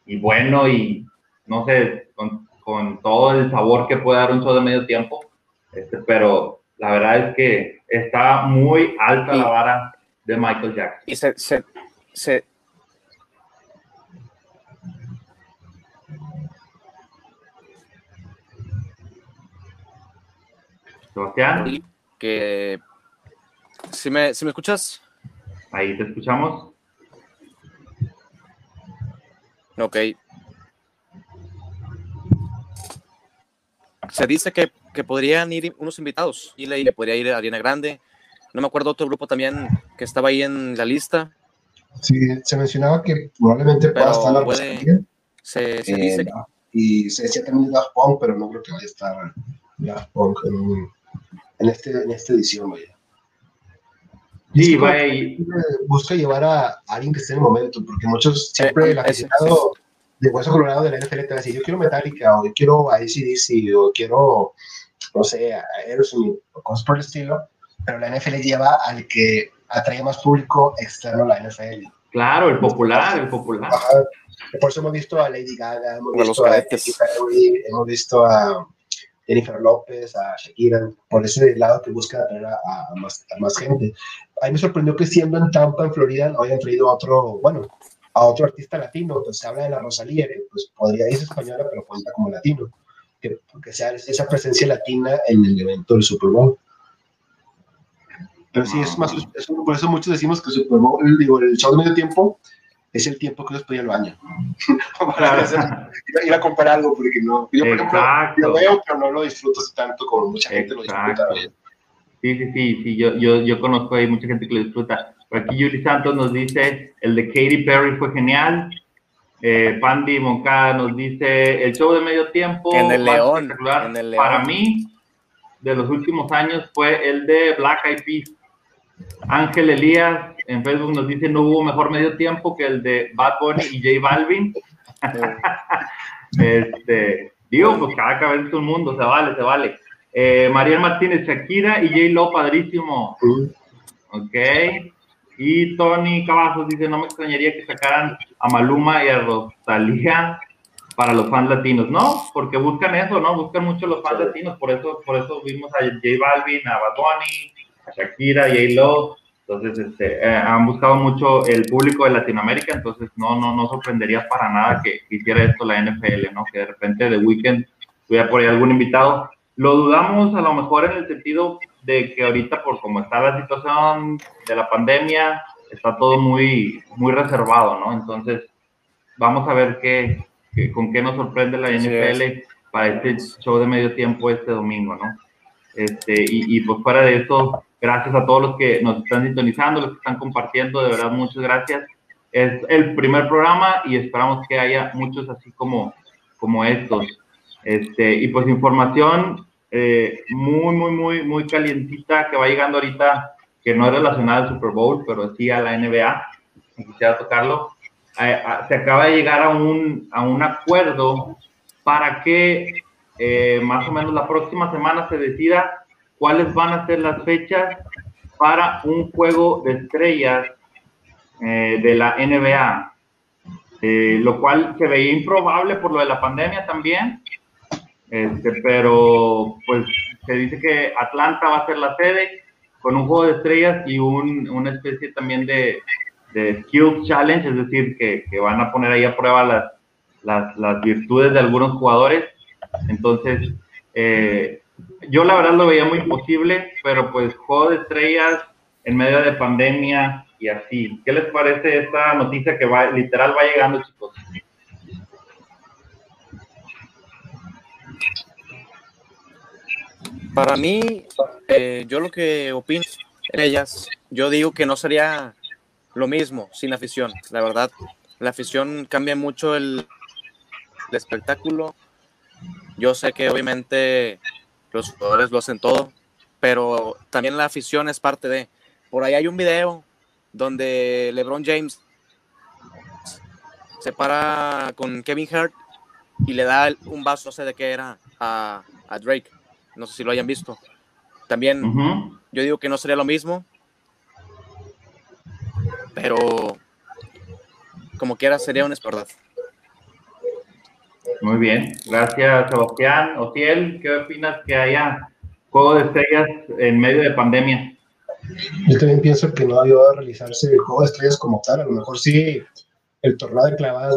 y, bueno y no sé, con, con, todo el sabor que puede dar un show de medio tiempo. Este, pero la verdad es que está muy alta la vara de Michael Jackson. Y se, se, se, Sebastián. Que, si me, si me escuchas. Ahí te escuchamos. Ok. Se dice que, que podrían ir unos invitados y le podría ir a Ariana Grande. No me acuerdo otro grupo también que estaba ahí en la lista. Sí, se mencionaba que probablemente pueda estar la puede, se, se dice eh, Y se decía también Daft Punk, pero no creo que vaya a estar Daft Punk en en, este, en esta edición, vaya. Sí. Y... Busca llevar a alguien que esté en el momento, porque muchos, siempre eh, el aficionado de Hueso Colorado de la NFL te va a decir, yo quiero Metallica, o yo quiero ACDC, o quiero, no sé, Aerosmith, o cosas por el estilo, pero la NFL lleva al que atrae más público externo a la NFL. Claro, el popular, el popular. Por eso hemos visto a Lady Gaga, hemos visto a, Perry, hemos visto a Jennifer López, a Shakira, por ese lado que busca atraer a, más, a, más, gente. A mí me sorprendió que siendo en Tampa, en Florida, no hayan traído a otro, bueno, a otro artista latino. Entonces se habla de la Rosalía, que pues podría ir española, pero cuenta como latino. Que, que sea esa presencia latina en el evento del Super Bowl. Pero sí, es más, por eso muchos decimos que Super Bowl, digo, el show de medio tiempo es el tiempo que uno puede ir al baño. Para ir, a comprar algo, porque no. Yo, por ejemplo, lo veo, pero no lo disfruto tanto como mucha gente lo disfruta. Sí, sí, sí, sí, yo, yo, yo conozco ahí mucha gente que lo disfruta. Por aquí Yuli Santos nos dice, el de Katy Perry fue genial. Eh, Pandy Moncada nos dice, el show de medio tiempo. En el León. Para mí, de los últimos años, fue el de Black Eyed Peas. Ángel Elías en Facebook nos dice, no hubo mejor medio tiempo que el de Bad Bunny y J Balvin. este, digo, pues cada cabeza es un mundo, se vale, se vale. Eh, Mariel Martínez, Shakira y J Lo, padrísimo. Ok. Y Tony Cavazos dice, no me extrañaría que sacaran a Maluma y a Rosalía para los fans latinos. No, porque buscan eso, ¿no? Buscan mucho los fans latinos. Por eso, por eso vimos a J Balvin, a Bad Bunny, a Shakira y a Lo. Entonces, este, eh, han buscado mucho el público de Latinoamérica, entonces no, no, no sorprendería para nada que, hiciera esto la NFL, ¿no? Que de repente de weekend tuviera por ahí algún invitado. Lo dudamos a lo mejor en el sentido de que ahorita por cómo está la situación de la pandemia, está todo muy, muy reservado, ¿no? Entonces, vamos a ver qué, con qué nos sorprende la NFL para este show de medio tiempo este domingo, ¿no? Este, y, y pues fuera de eso, gracias a todos los que nos están sintonizando, los que están compartiendo, de verdad, muchas gracias. Es el primer programa y esperamos que haya muchos así como, como estos. Este, y pues información eh, muy, muy, muy, muy calientita que va llegando ahorita, que no es relacionada al Super Bowl, pero sí a la NBA. Quisiera tocarlo. Eh, se acaba de llegar a un, a un acuerdo para que eh, más o menos la próxima semana se decida cuáles van a ser las fechas para un juego de estrellas de la NBA, lo cual se veía improbable por lo de la pandemia también, este, pero pues se dice que Atlanta va a ser la sede con un juego de estrellas y un, una especie también de, de Skills Challenge, es decir, que, que, van a poner ahí a prueba las, las, las virtudes de algunos jugadores. Entonces, eh, yo la verdad lo veía muy posible, pero pues juego de estrellas en medio de pandemia y así. ¿Qué les parece esta noticia que va, literal va llegando, chicos? Para mí, eh, yo lo que opino en ellas, yo digo que no sería lo mismo sin afición. La verdad, la afición cambia mucho el, el espectáculo. Yo sé que obviamente los jugadores lo hacen todo, pero también la afición es parte de. Por ahí hay un video donde LeBron James se para con Kevin Hart y le da un vaso, no sé de qué era, a, a Drake. No sé si lo hayan visto. También yo digo que no sería lo mismo, pero como quiera sería un verdad. Muy bien, gracias Sebastián. Ociel, ¿qué opinas que haya juego de estrellas en medio de pandemia? Yo también pienso que no debió realizarse el juego de estrellas como tal, a lo mejor sí el torneo de clavada,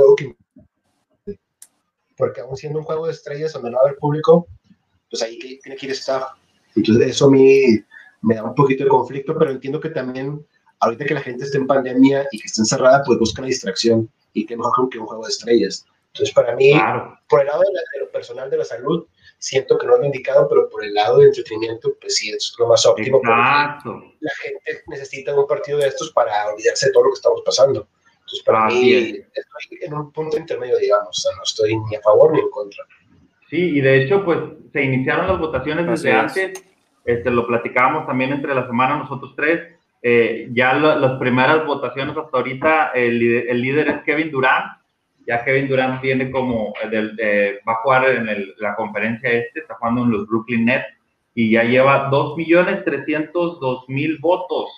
porque aún siendo un juego de estrellas donde no va a haber público, pues ahí tiene que ir staff. Entonces eso a mí me da un poquito de conflicto, pero entiendo que también ahorita que la gente está en pandemia y que está encerrada, pues busca la distracción y que mejor que un juego de estrellas. Entonces para mí, por el lado de, lo personal de la salud, siento que no es lo indicado, pero por el lado de entretenimiento, pues sí, es lo más óptimo. Exacto. La gente necesita un partido de estos para olvidarse de todo lo que estamos pasando. Entonces para mí, estoy en un punto intermedio, digamos, o sea, no estoy ni a favor ni en contra. Sí, y de hecho, pues se iniciaron las votaciones desde antes, este, lo platicábamos también entre la semana nosotros tres, eh, ya las primeras votaciones hasta ahorita, el, el, líder es Kevin Durant, ya Kevin Durant viene como, del, va a jugar en la conferencia este, está jugando en los Brooklyn Nets, y ya lleva 2.302.000 votos,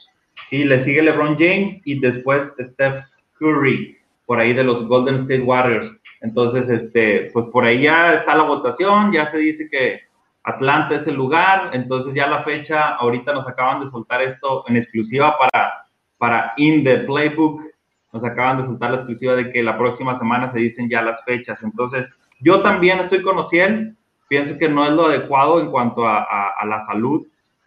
y le sigue LeBron James y después Steph Curry, por ahí de los Golden State Warriors. Entonces, este, pues por ahí ya está la votación, ya se dice que, Atlanta es el lugar, entonces ya la fecha, ahorita nos acaban de soltar esto en exclusiva para, para In the Playbook, nos acaban de soltar la exclusiva de que la próxima semana se dicen ya las fechas, entonces yo también estoy con pienso que no es lo adecuado en cuanto a, la salud,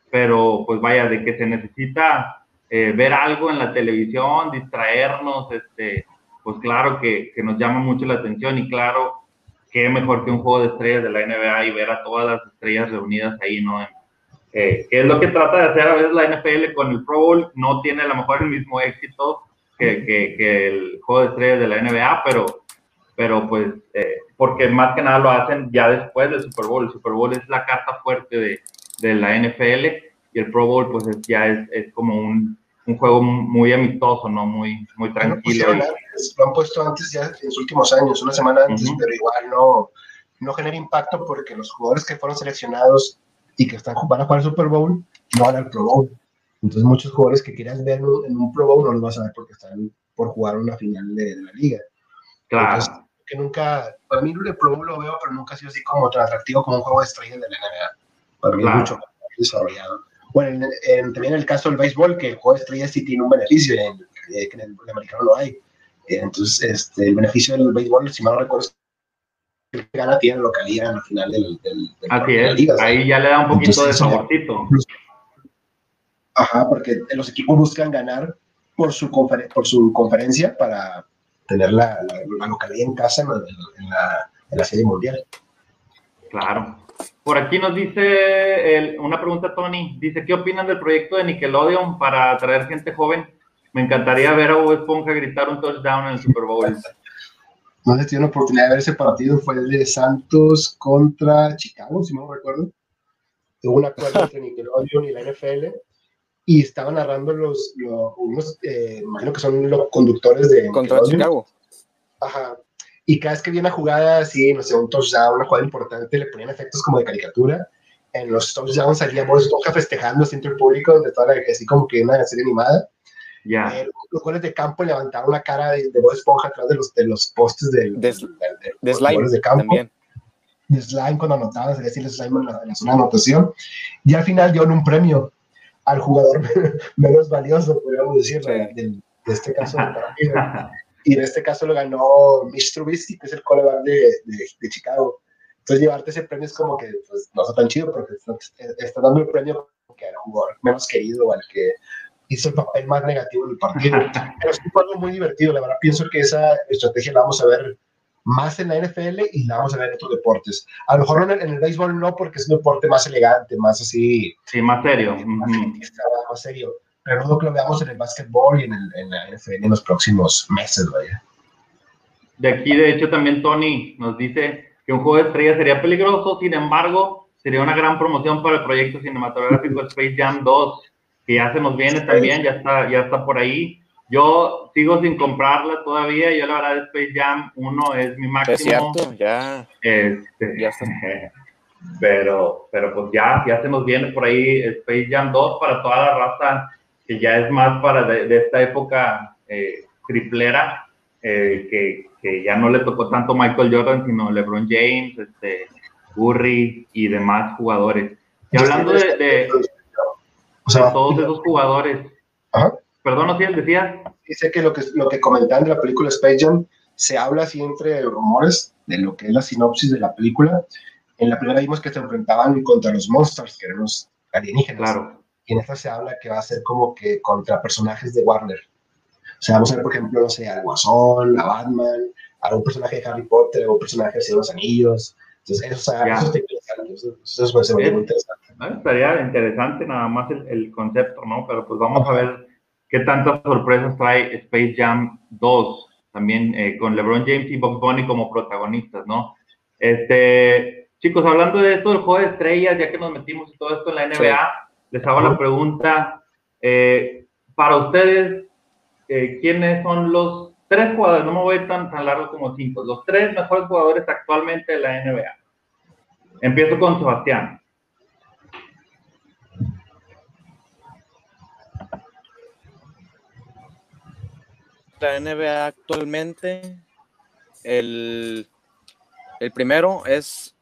pero pues vaya, de que se necesita eh, ver algo en la televisión, distraernos, este, pues claro que, que nos llama mucho la atención y claro qué mejor que un juego de estrellas de la NBA y ver a todas las estrellas reunidas ahí, ¿no? Eh, que es lo que trata de hacer a veces la NFL con el Pro Bowl, no tiene a lo mejor el mismo éxito que, que, el juego de estrellas de la NBA, pero, pero pues, eh, porque más que nada lo hacen ya después del Super Bowl. El Super Bowl es la carta fuerte de, de la NFL y el Pro Bowl pues ya es, es como un, un juego muy amistoso, ¿no? Muy, muy tranquilo. Lo, han puesto antes, ya en los últimos años, una semana antes, pero igual no, no genera impacto porque los jugadores que fueron seleccionados y que están, van a jugar el Super Bowl no van al Pro Bowl. Entonces muchos jugadores que quieras ver en un Pro Bowl no los vas a ver porque están por jugar una final de, la liga. Claro. que nunca, para mí el Pro Bowl lo veo, pero nunca ha sido así como tan atractivo como un juego de estrellas de la NBA. Para mí es mucho más desarrollado. Bueno, también en el caso del béisbol, que el juego de estrellas sí tiene un beneficio, en, eh, que en el, americano no hay. Eh, entonces, este, el beneficio del béisbol, si mal no recuerdo, el que gana tiene localidad en la final del, del, Así es, liga, ahí ya le da un poquito de favorcito. Ajá, porque los equipos buscan ganar por su, por su conferencia para tener la, la, localidad en casa en, la, en la serie mundial. Claro. Por aquí nos dice una pregunta, Tony. Dice, ¿qué opinan del proyecto de Nickelodeon para atraer gente joven? Me encantaría ver a Bob Esponja gritar un touchdown en el Super Bowl. No sé si la oportunidad de ver ese partido. Fue el de Santos contra Chicago, si no recuerdo. Hubo un acuerdo entre Nickelodeon y la NFL y estaban narrando los, unos, eh, imagino que son los conductores de... Contra Chicago. Ajá y cada vez que había una jugada así, no sé, un touchdown, una jugada importante, le ponían efectos como de caricatura. En los touchdowns salía Bob Esponja festejando así entre el público, donde toda la, así como que una serie animada. Ya. Eh, los goles de campo levantaban una cara de, de Bob Esponja atrás de los, de los postes del, de, de, slime de campo. También. De slime cuando anotaban, salía así el slime en la, en la zona de anotación. Y al final dieron un premio al jugador menos valioso, podríamos decir, de, de, este caso y en este caso lo ganó Mitch Trubisky, que es el coreback de, de, Chicago. Entonces llevarte ese premio es como que pues, no está tan chido porque está, dando el premio al jugador menos querido o al que hizo el papel más negativo del partido. Pero es un juego muy divertido, la verdad pienso que esa estrategia la vamos a ver más en la NFL y la vamos a ver en otros deportes. A lo mejor en el, en béisbol no, porque es un deporte más elegante, más así. Sí, más serio. Más, más serio pero no que lo veamos en el básquetbol y en, el, en la NFL en los próximos meses, vaya. De aquí, de hecho, también Tony nos dice que un juego de estrellas sería peligroso, sin embargo, sería una gran promoción para el proyecto cinematográfico Space Jam 2, que ya se nos viene también, ya está, ya está por ahí. Yo sigo sin comprarla todavía, yo la verdad Space Jam 1 es mi máximo. Es cierto, ya. Este, ya está. Pero, pero pues ya, ya se nos viene por ahí Space Jam 2 para toda la raza que ya es más para de, esta época eh, triplera, eh, que, que, ya no le tocó tanto Michael Jordan, sino LeBron James, este, Curry y demás jugadores. Y hablando de, de, todos esos jugadores, perdón, ¿no si él decía? Dice que lo que, lo que comentaban de la película Space Jam, se habla así entre rumores de lo que es la sinopsis de la película. En la primera vimos que se enfrentaban contra los monsters, que eran los alienígenas. Claro y en esta se habla que va a ser como que contra personajes de Warner. O sea, vamos a ver, por ejemplo, no sé, al Guasón, a Batman, a algún personaje de Harry Potter, algún personaje de Los Anillos. Entonces, eso, o sea, eso, está interesante, eso, eso, ser muy interesante. estaría interesante nada más el, el, concepto, ¿no? Pero pues vamos a ver qué tantas sorpresas trae Space Jam 2, también eh, con LeBron James y Bob Bunny como protagonistas, ¿no? Este, chicos, hablando de esto del juego de estrellas, ya que nos metimos y todo esto en la NBA, les hago la pregunta, eh, para ustedes, eh, ¿quiénes son los tres jugadores? No me voy tan, tan largo como cinco, los tres mejores jugadores actualmente de la NBA. Empiezo con Sebastián. La NBA actualmente, el, el primero es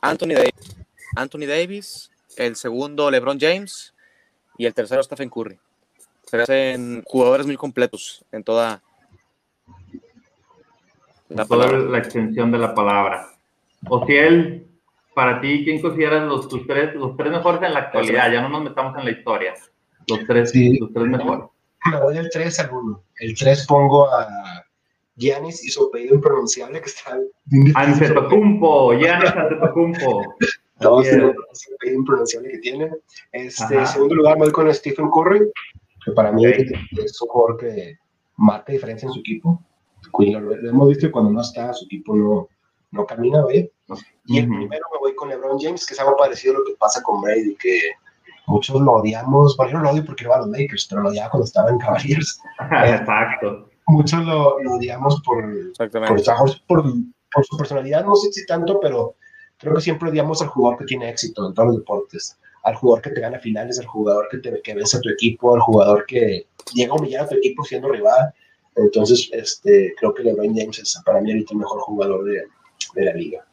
Anthony Davis, Anthony Davis, el segundo LeBron James y el tercero Stephen Curry. Se hacen jugadores muy completos en toda la, la extensión de la palabra. O si él, para ti, ¿quién consideras los, tus tres, los tres mejores en la actualidad? Ya no nos metamos en la historia. Los tres, los tres mejores. Me voy del 3 al 1. El 3 pongo a Giannis y su apellido impronunciable que está... Antetokounmpo, Giannis Antetokounmpo. Todos el apellido impronunciable que tiene. Este, en segundo lugar me voy con Stephen Curry, que para mí es un jugador que marca diferencia en su equipo. Lo, hemos visto cuando no está, su equipo no, no camina bien. Y el primero me voy con LeBron James, que es algo parecido a lo que pasa con Brady, que muchos lo odiamos, bueno, yo lo odio porque iba a los Lakers, pero lo odiaba cuando estaba en Cavaliers. Exacto. Muchos lo, odiamos por, por, por, por, su personalidad, no sé si tanto, pero creo que siempre odiamos al jugador que tiene éxito en todos los deportes, al jugador que te gana finales, al jugador que, te, que vence a tu equipo, al jugador que llega a humillar a tu equipo siendo rival. Entonces, este, creo que LeBron James es para mí ahorita el mejor jugador de, de la liga.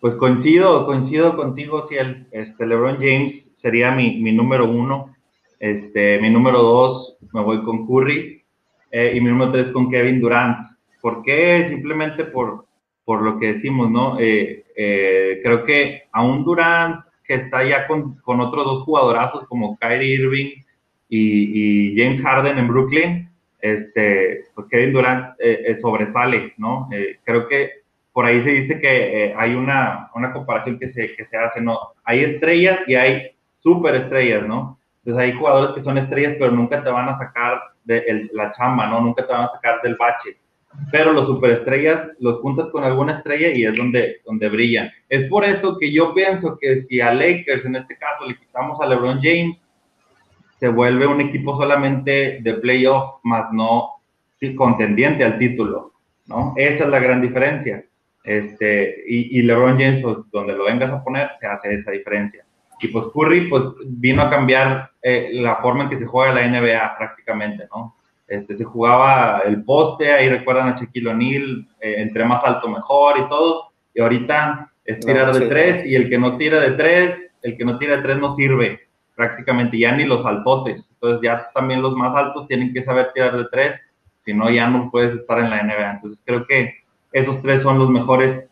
Pues coincido, coincido contigo, si el este, LeBron James sería mi, mi, número uno. Este, mi número dos me voy con Curry eh, y mi número tres con Kevin Durant. ¿Por qué? Simplemente por, por lo que decimos, ¿no? Eh, eh, creo que aún Durant, que está ya con, con otros dos jugadorazos como Kyrie Irving y, y James Harden en Brooklyn, este, pues Kevin Durant sobresale, ¿no? creo que por ahí se dice que hay una, una comparación que se, que se hace, ¿no? Hay estrellas y hay superestrellas, ¿no? Entonces hay jugadores que son estrellas, pero nunca te van a sacar de la chamba, ¿no? Nunca te van a sacar del bache. Pero los superestrellas los juntas con alguna estrella y es donde, donde brillan. Es por eso que yo pienso que si a Lakers, en este caso, le quitamos a LeBron James, se vuelve un equipo solamente de playoff, más no contendiente al título, ¿no? Esa es la gran diferencia. Este, y, y LeBron James, pues, donde lo vengas a poner, se hace esa diferencia. Y pues Curry pues, vino a cambiar eh, la forma en que se juega la NBA prácticamente, ¿no? Este, se jugaba el poste, ahí recuerdan a Shaquille O'Neal, eh, entre más alto mejor y todo, y ahorita es tirar de tres, y el que no tira de tres, el que no tira de tres no sirve prácticamente, ya ni los altotes, entonces ya también los más altos tienen que saber tirar de tres, si no ya no puedes estar en la NBA, entonces creo que esos tres son los mejores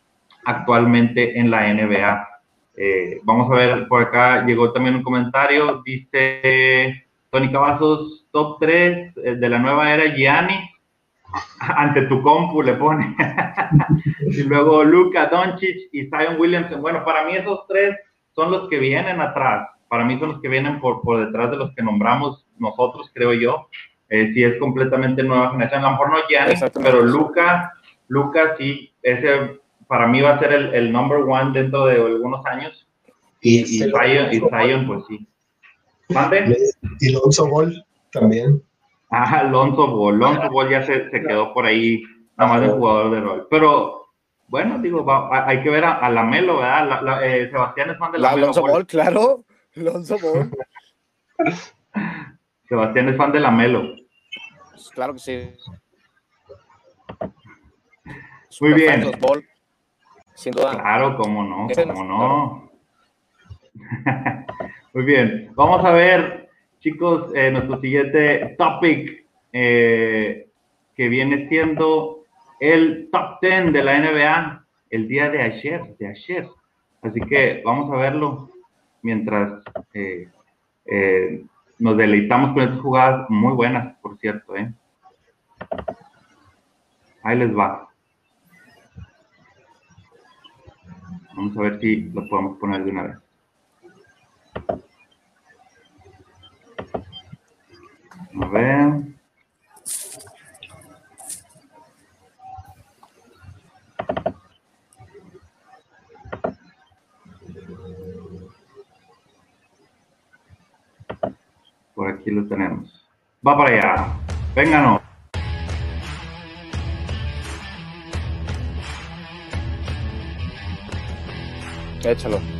actualmente en la NBA. Eh, vamos a ver, por acá llegó también un comentario, dice Tony Cavazos, top 3 eh, de la nueva era Gianni, ante tu compu le pone. y luego Luca Doncic y Zion Williamson. Bueno, para mí esos tres son los que vienen atrás. Para mí son los que vienen por, por detrás de los que nombramos nosotros, creo yo. Eh, sí es completamente nueva generación. A lo mejor no Gianni, pero Luca, Luca sí, ese para mí va a ser el, el number one dentro de algunos años. Y, y, Zion, y Zion, pues sí. ¿Mande? Y Lonzo Ball también. Ah, Lonzo Ball. Lonzo Ball ya se, se quedó por ahí, nada más de jugador de rol. Pero, bueno, digo, hay que ver a, a Lamelo, ¿verdad? La, la, eh, Sebastián es fan de Lamelo. Lonzo Ball, claro. Lonzo Ball. Sebastián es fan de Lamelo. Claro que sí. Muy bien. Claro, cómo no, cómo no. Muy bien, vamos a ver, chicos, eh, nuestro siguiente topic eh, que viene siendo el top 10 de la NBA el día de ayer, de ayer. Así que vamos a verlo mientras eh, nos deleitamos con estas jugadas muy buenas, por cierto. Ahí les va. Vamos a ver si lo podemos poner de una vez. A ver. Por aquí lo tenemos. Va para allá. Vénganos. Échalo.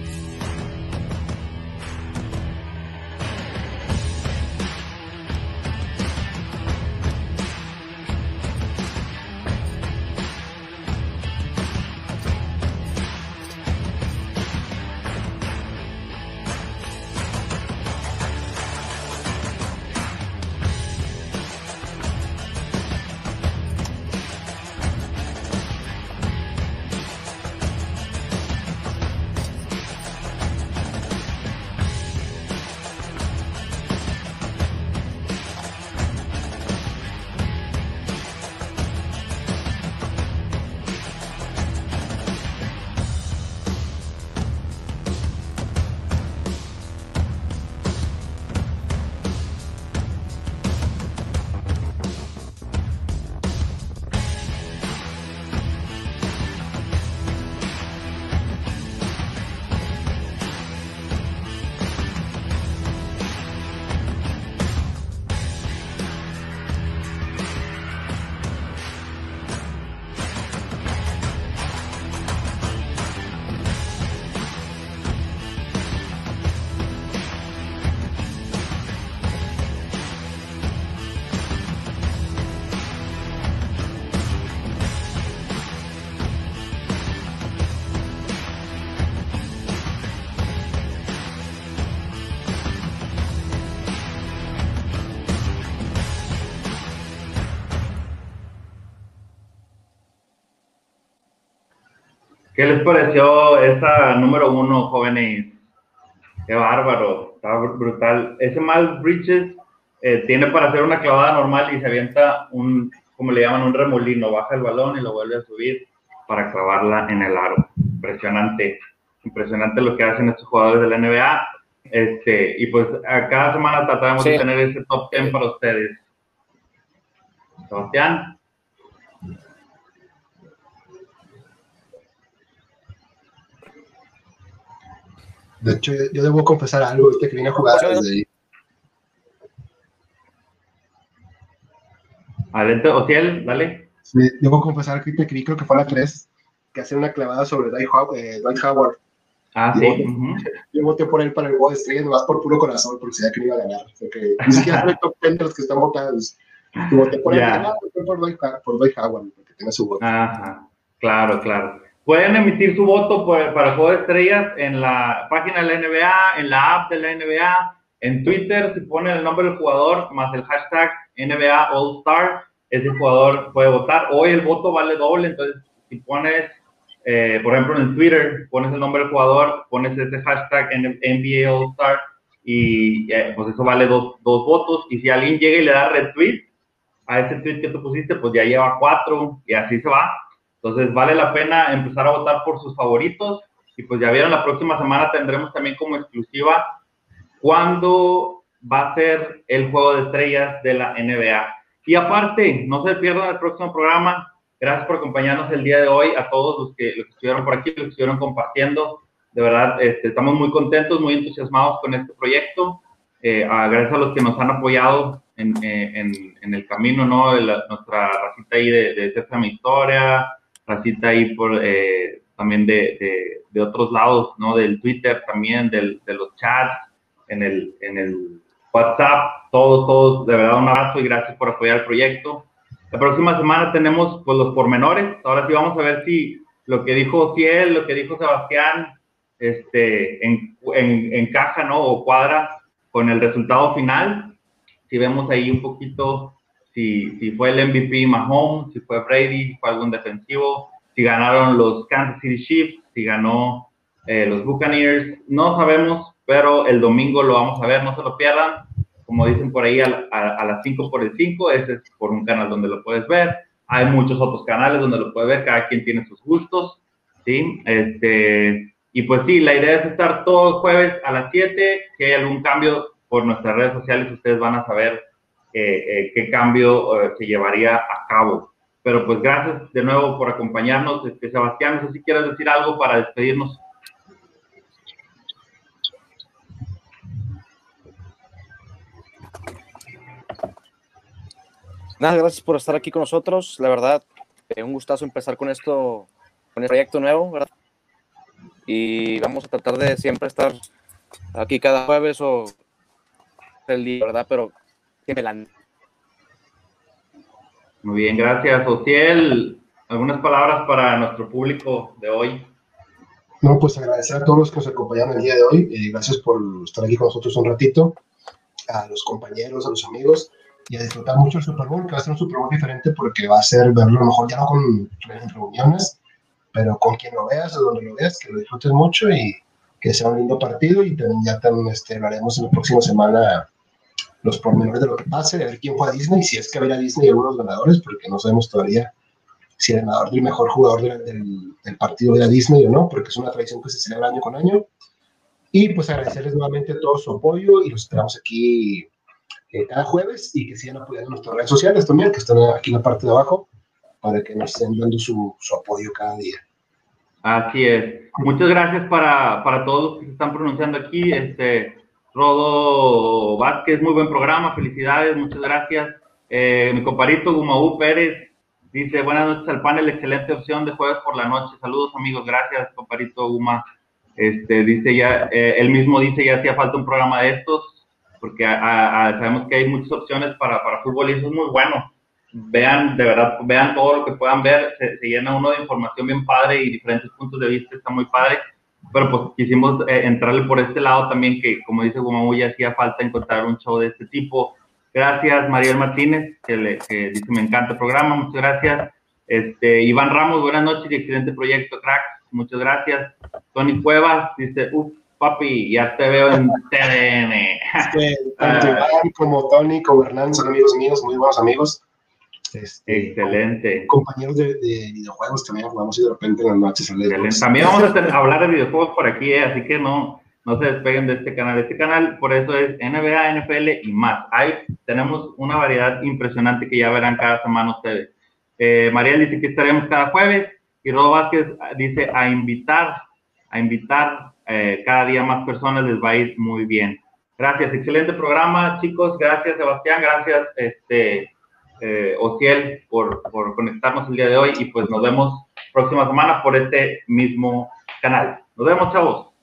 ¿Qué les pareció esa número uno, jóvenes? Qué bárbaro, está brutal. Ese mal Bridges eh, tiene para hacer una clavada normal y se avienta un, como le llaman, un remolino, baja el balón y lo vuelve a subir para clavarla en el aro. Impresionante, impresionante lo que hacen estos jugadores de la NBA. Este, y pues a cada semana tratamos de tener ese top 10 para ustedes. Sebastián. De hecho, yo debo confesar algo, este que viene a jugar desde ahí. Adelante, Ociel, dale. Sí, debo confesar que te creo que fue a la 3, que hace una clavada sobre Dwight Howard. Ah, sí. Yo voté por él para el juego de estrellas, nomás por puro corazón, porque sabía que no iba a ganar. Porque ni siquiera fue el top 10 de los que están votados. Y voté por él, por Dwight, por Dwight Howard, porque tiene su voto. Ajá, claro, claro. Pueden emitir su voto para juego de estrellas en la página de la NBA, en la app de la NBA, en Twitter, si ponen el nombre del jugador más el hashtag NBA All Star, ese jugador puede votar. Hoy el voto vale doble, entonces si pones, eh, por ejemplo, en Twitter, pones el nombre del jugador, pones ese hashtag NBA All Star y eh, pues eso vale dos, dos votos. Y si alguien llega y le da retweet a ese tweet que tú pusiste, pues ya lleva cuatro y así se va. Entonces vale la pena empezar a votar por sus favoritos y pues ya vieron, la próxima semana tendremos también como exclusiva cuándo va a ser el juego de estrellas de la NBA. Y aparte, no se pierdan el próximo programa. Gracias por acompañarnos el día de hoy, a todos los que, estuvieron por aquí, los que estuvieron compartiendo. De verdad, este, estamos muy contentos, muy entusiasmados con este proyecto. Eh, gracias a los que nos han apoyado en, eh, en, el camino, ¿no? Nuestra racita ahí de, de Historia, racita ahí por, eh, también de, de, otros lados, ¿no? Del Twitter también, del, de los chats, en el, en el WhatsApp, todos, todos, de verdad un abrazo y gracias por apoyar el proyecto. La próxima semana tenemos pues los pormenores, ahora sí vamos a ver si lo que dijo Ciel, lo que dijo Sebastián, este, en, en, encaja, ¿no? O cuadra con el resultado final. Si vemos ahí un poquito si, fue el MVP Mahomes, si fue Brady, si fue algún defensivo, si ganaron los Kansas City Chiefs, si ganó eh, los Buccaneers, no sabemos, pero el domingo lo vamos a ver, no se lo pierdan. Como dicen por ahí, a, a, las 5 por el 5, ese es por un canal donde lo puedes ver. Hay muchos otros canales donde lo puedes ver, cada quien tiene sus gustos, ¿sí? Este, y pues sí, la idea es estar todos jueves a las 7. Si hay algún cambio por nuestras redes sociales, ustedes van a saber eh, qué cambio eh, se llevaría a cabo. Pero pues gracias de nuevo por acompañarnos. Este, Sebastián, no sé si quieres decir algo para despedirnos. Nada, gracias por estar aquí con nosotros. La verdad, eh, un gustazo empezar con esto, con el proyecto nuevo, ¿verdad? Y vamos a tratar de siempre estar aquí cada jueves o el día, ¿verdad? Pero muy bien, gracias. Ociel, algunas palabras para nuestro público de hoy. No, pues agradecer a todos los que nos acompañaron el día de hoy. Eh, gracias por estar aquí con nosotros un ratito. A los compañeros, a los amigos y a disfrutar mucho el Super Bowl, que va a ser un Super Bowl diferente porque va a ser verlo a lo mejor ya no con reuniones, pero con quien lo veas, o donde lo veas, que lo disfrutes mucho y que sea un lindo partido y también ya también este, hablaremos en la próxima semana los pormenores de lo que pase, de ver quién fue a Disney, si es que habrá Disney algunos ganadores, porque no sabemos todavía si el ganador del mejor jugador del, partido era Disney o no, porque es una tradición que se celebra año con año. Y pues agradecerles nuevamente todo su apoyo y los esperamos aquí eh, cada jueves y que sigan apoyando nuestras redes sociales también, que están aquí en la parte de abajo, para que nos estén dando su, su apoyo cada día. Así es. Muchas gracias para, para todos los que se están pronunciando aquí. Este, Rodo Vázquez, muy buen programa, felicidades, muchas gracias. Eh, mi comparito Gumaú Pérez dice, buenas noches al panel, excelente opción de jueves por la noche. Saludos amigos, gracias comparito Guma. Este, dice ya, eh, él mismo dice ya hacía falta un programa de estos, porque sabemos que hay muchas opciones para, para fútbol y eso es muy bueno. Vean, de verdad, vean todo lo que puedan ver, se, se llena uno de información bien padre y diferentes puntos de vista, está muy padre pero pues quisimos eh, entrarle por este lado también, que como dice Gumamu, ya hacía falta encontrar un show de este tipo. Gracias, Mariel Martínez, que, le, que dice, me encanta el programa, muchas gracias. Este, Iván Ramos, buenas noches y excelente proyecto, crack. muchas gracias. Tony Cuevas dice, uff, papi, ya te veo en. Sí, tanto uh, como Tony, como Hernán son amigos míos, muy buenos amigos. Este, Excelente. Compañeros de, videojuegos también jugamos y de repente en las noches También vamos a hablar de videojuegos por aquí, eh, así que no, no se despeguen de este canal. Este canal, por eso es NBA, NFL y más. Ahí tenemos una variedad impresionante que ya verán cada semana ustedes. Eh, Mariel dice que estaremos cada jueves y Rodo Vázquez dice a invitar, a invitar eh, cada día más personas, les va a ir muy bien. Gracias, excelente programa, chicos. Gracias, Sebastián. Gracias, este, eh, Ociel, por, por conectarnos el día de hoy y pues nos vemos próxima semana por este mismo canal. Nos vemos, chavos.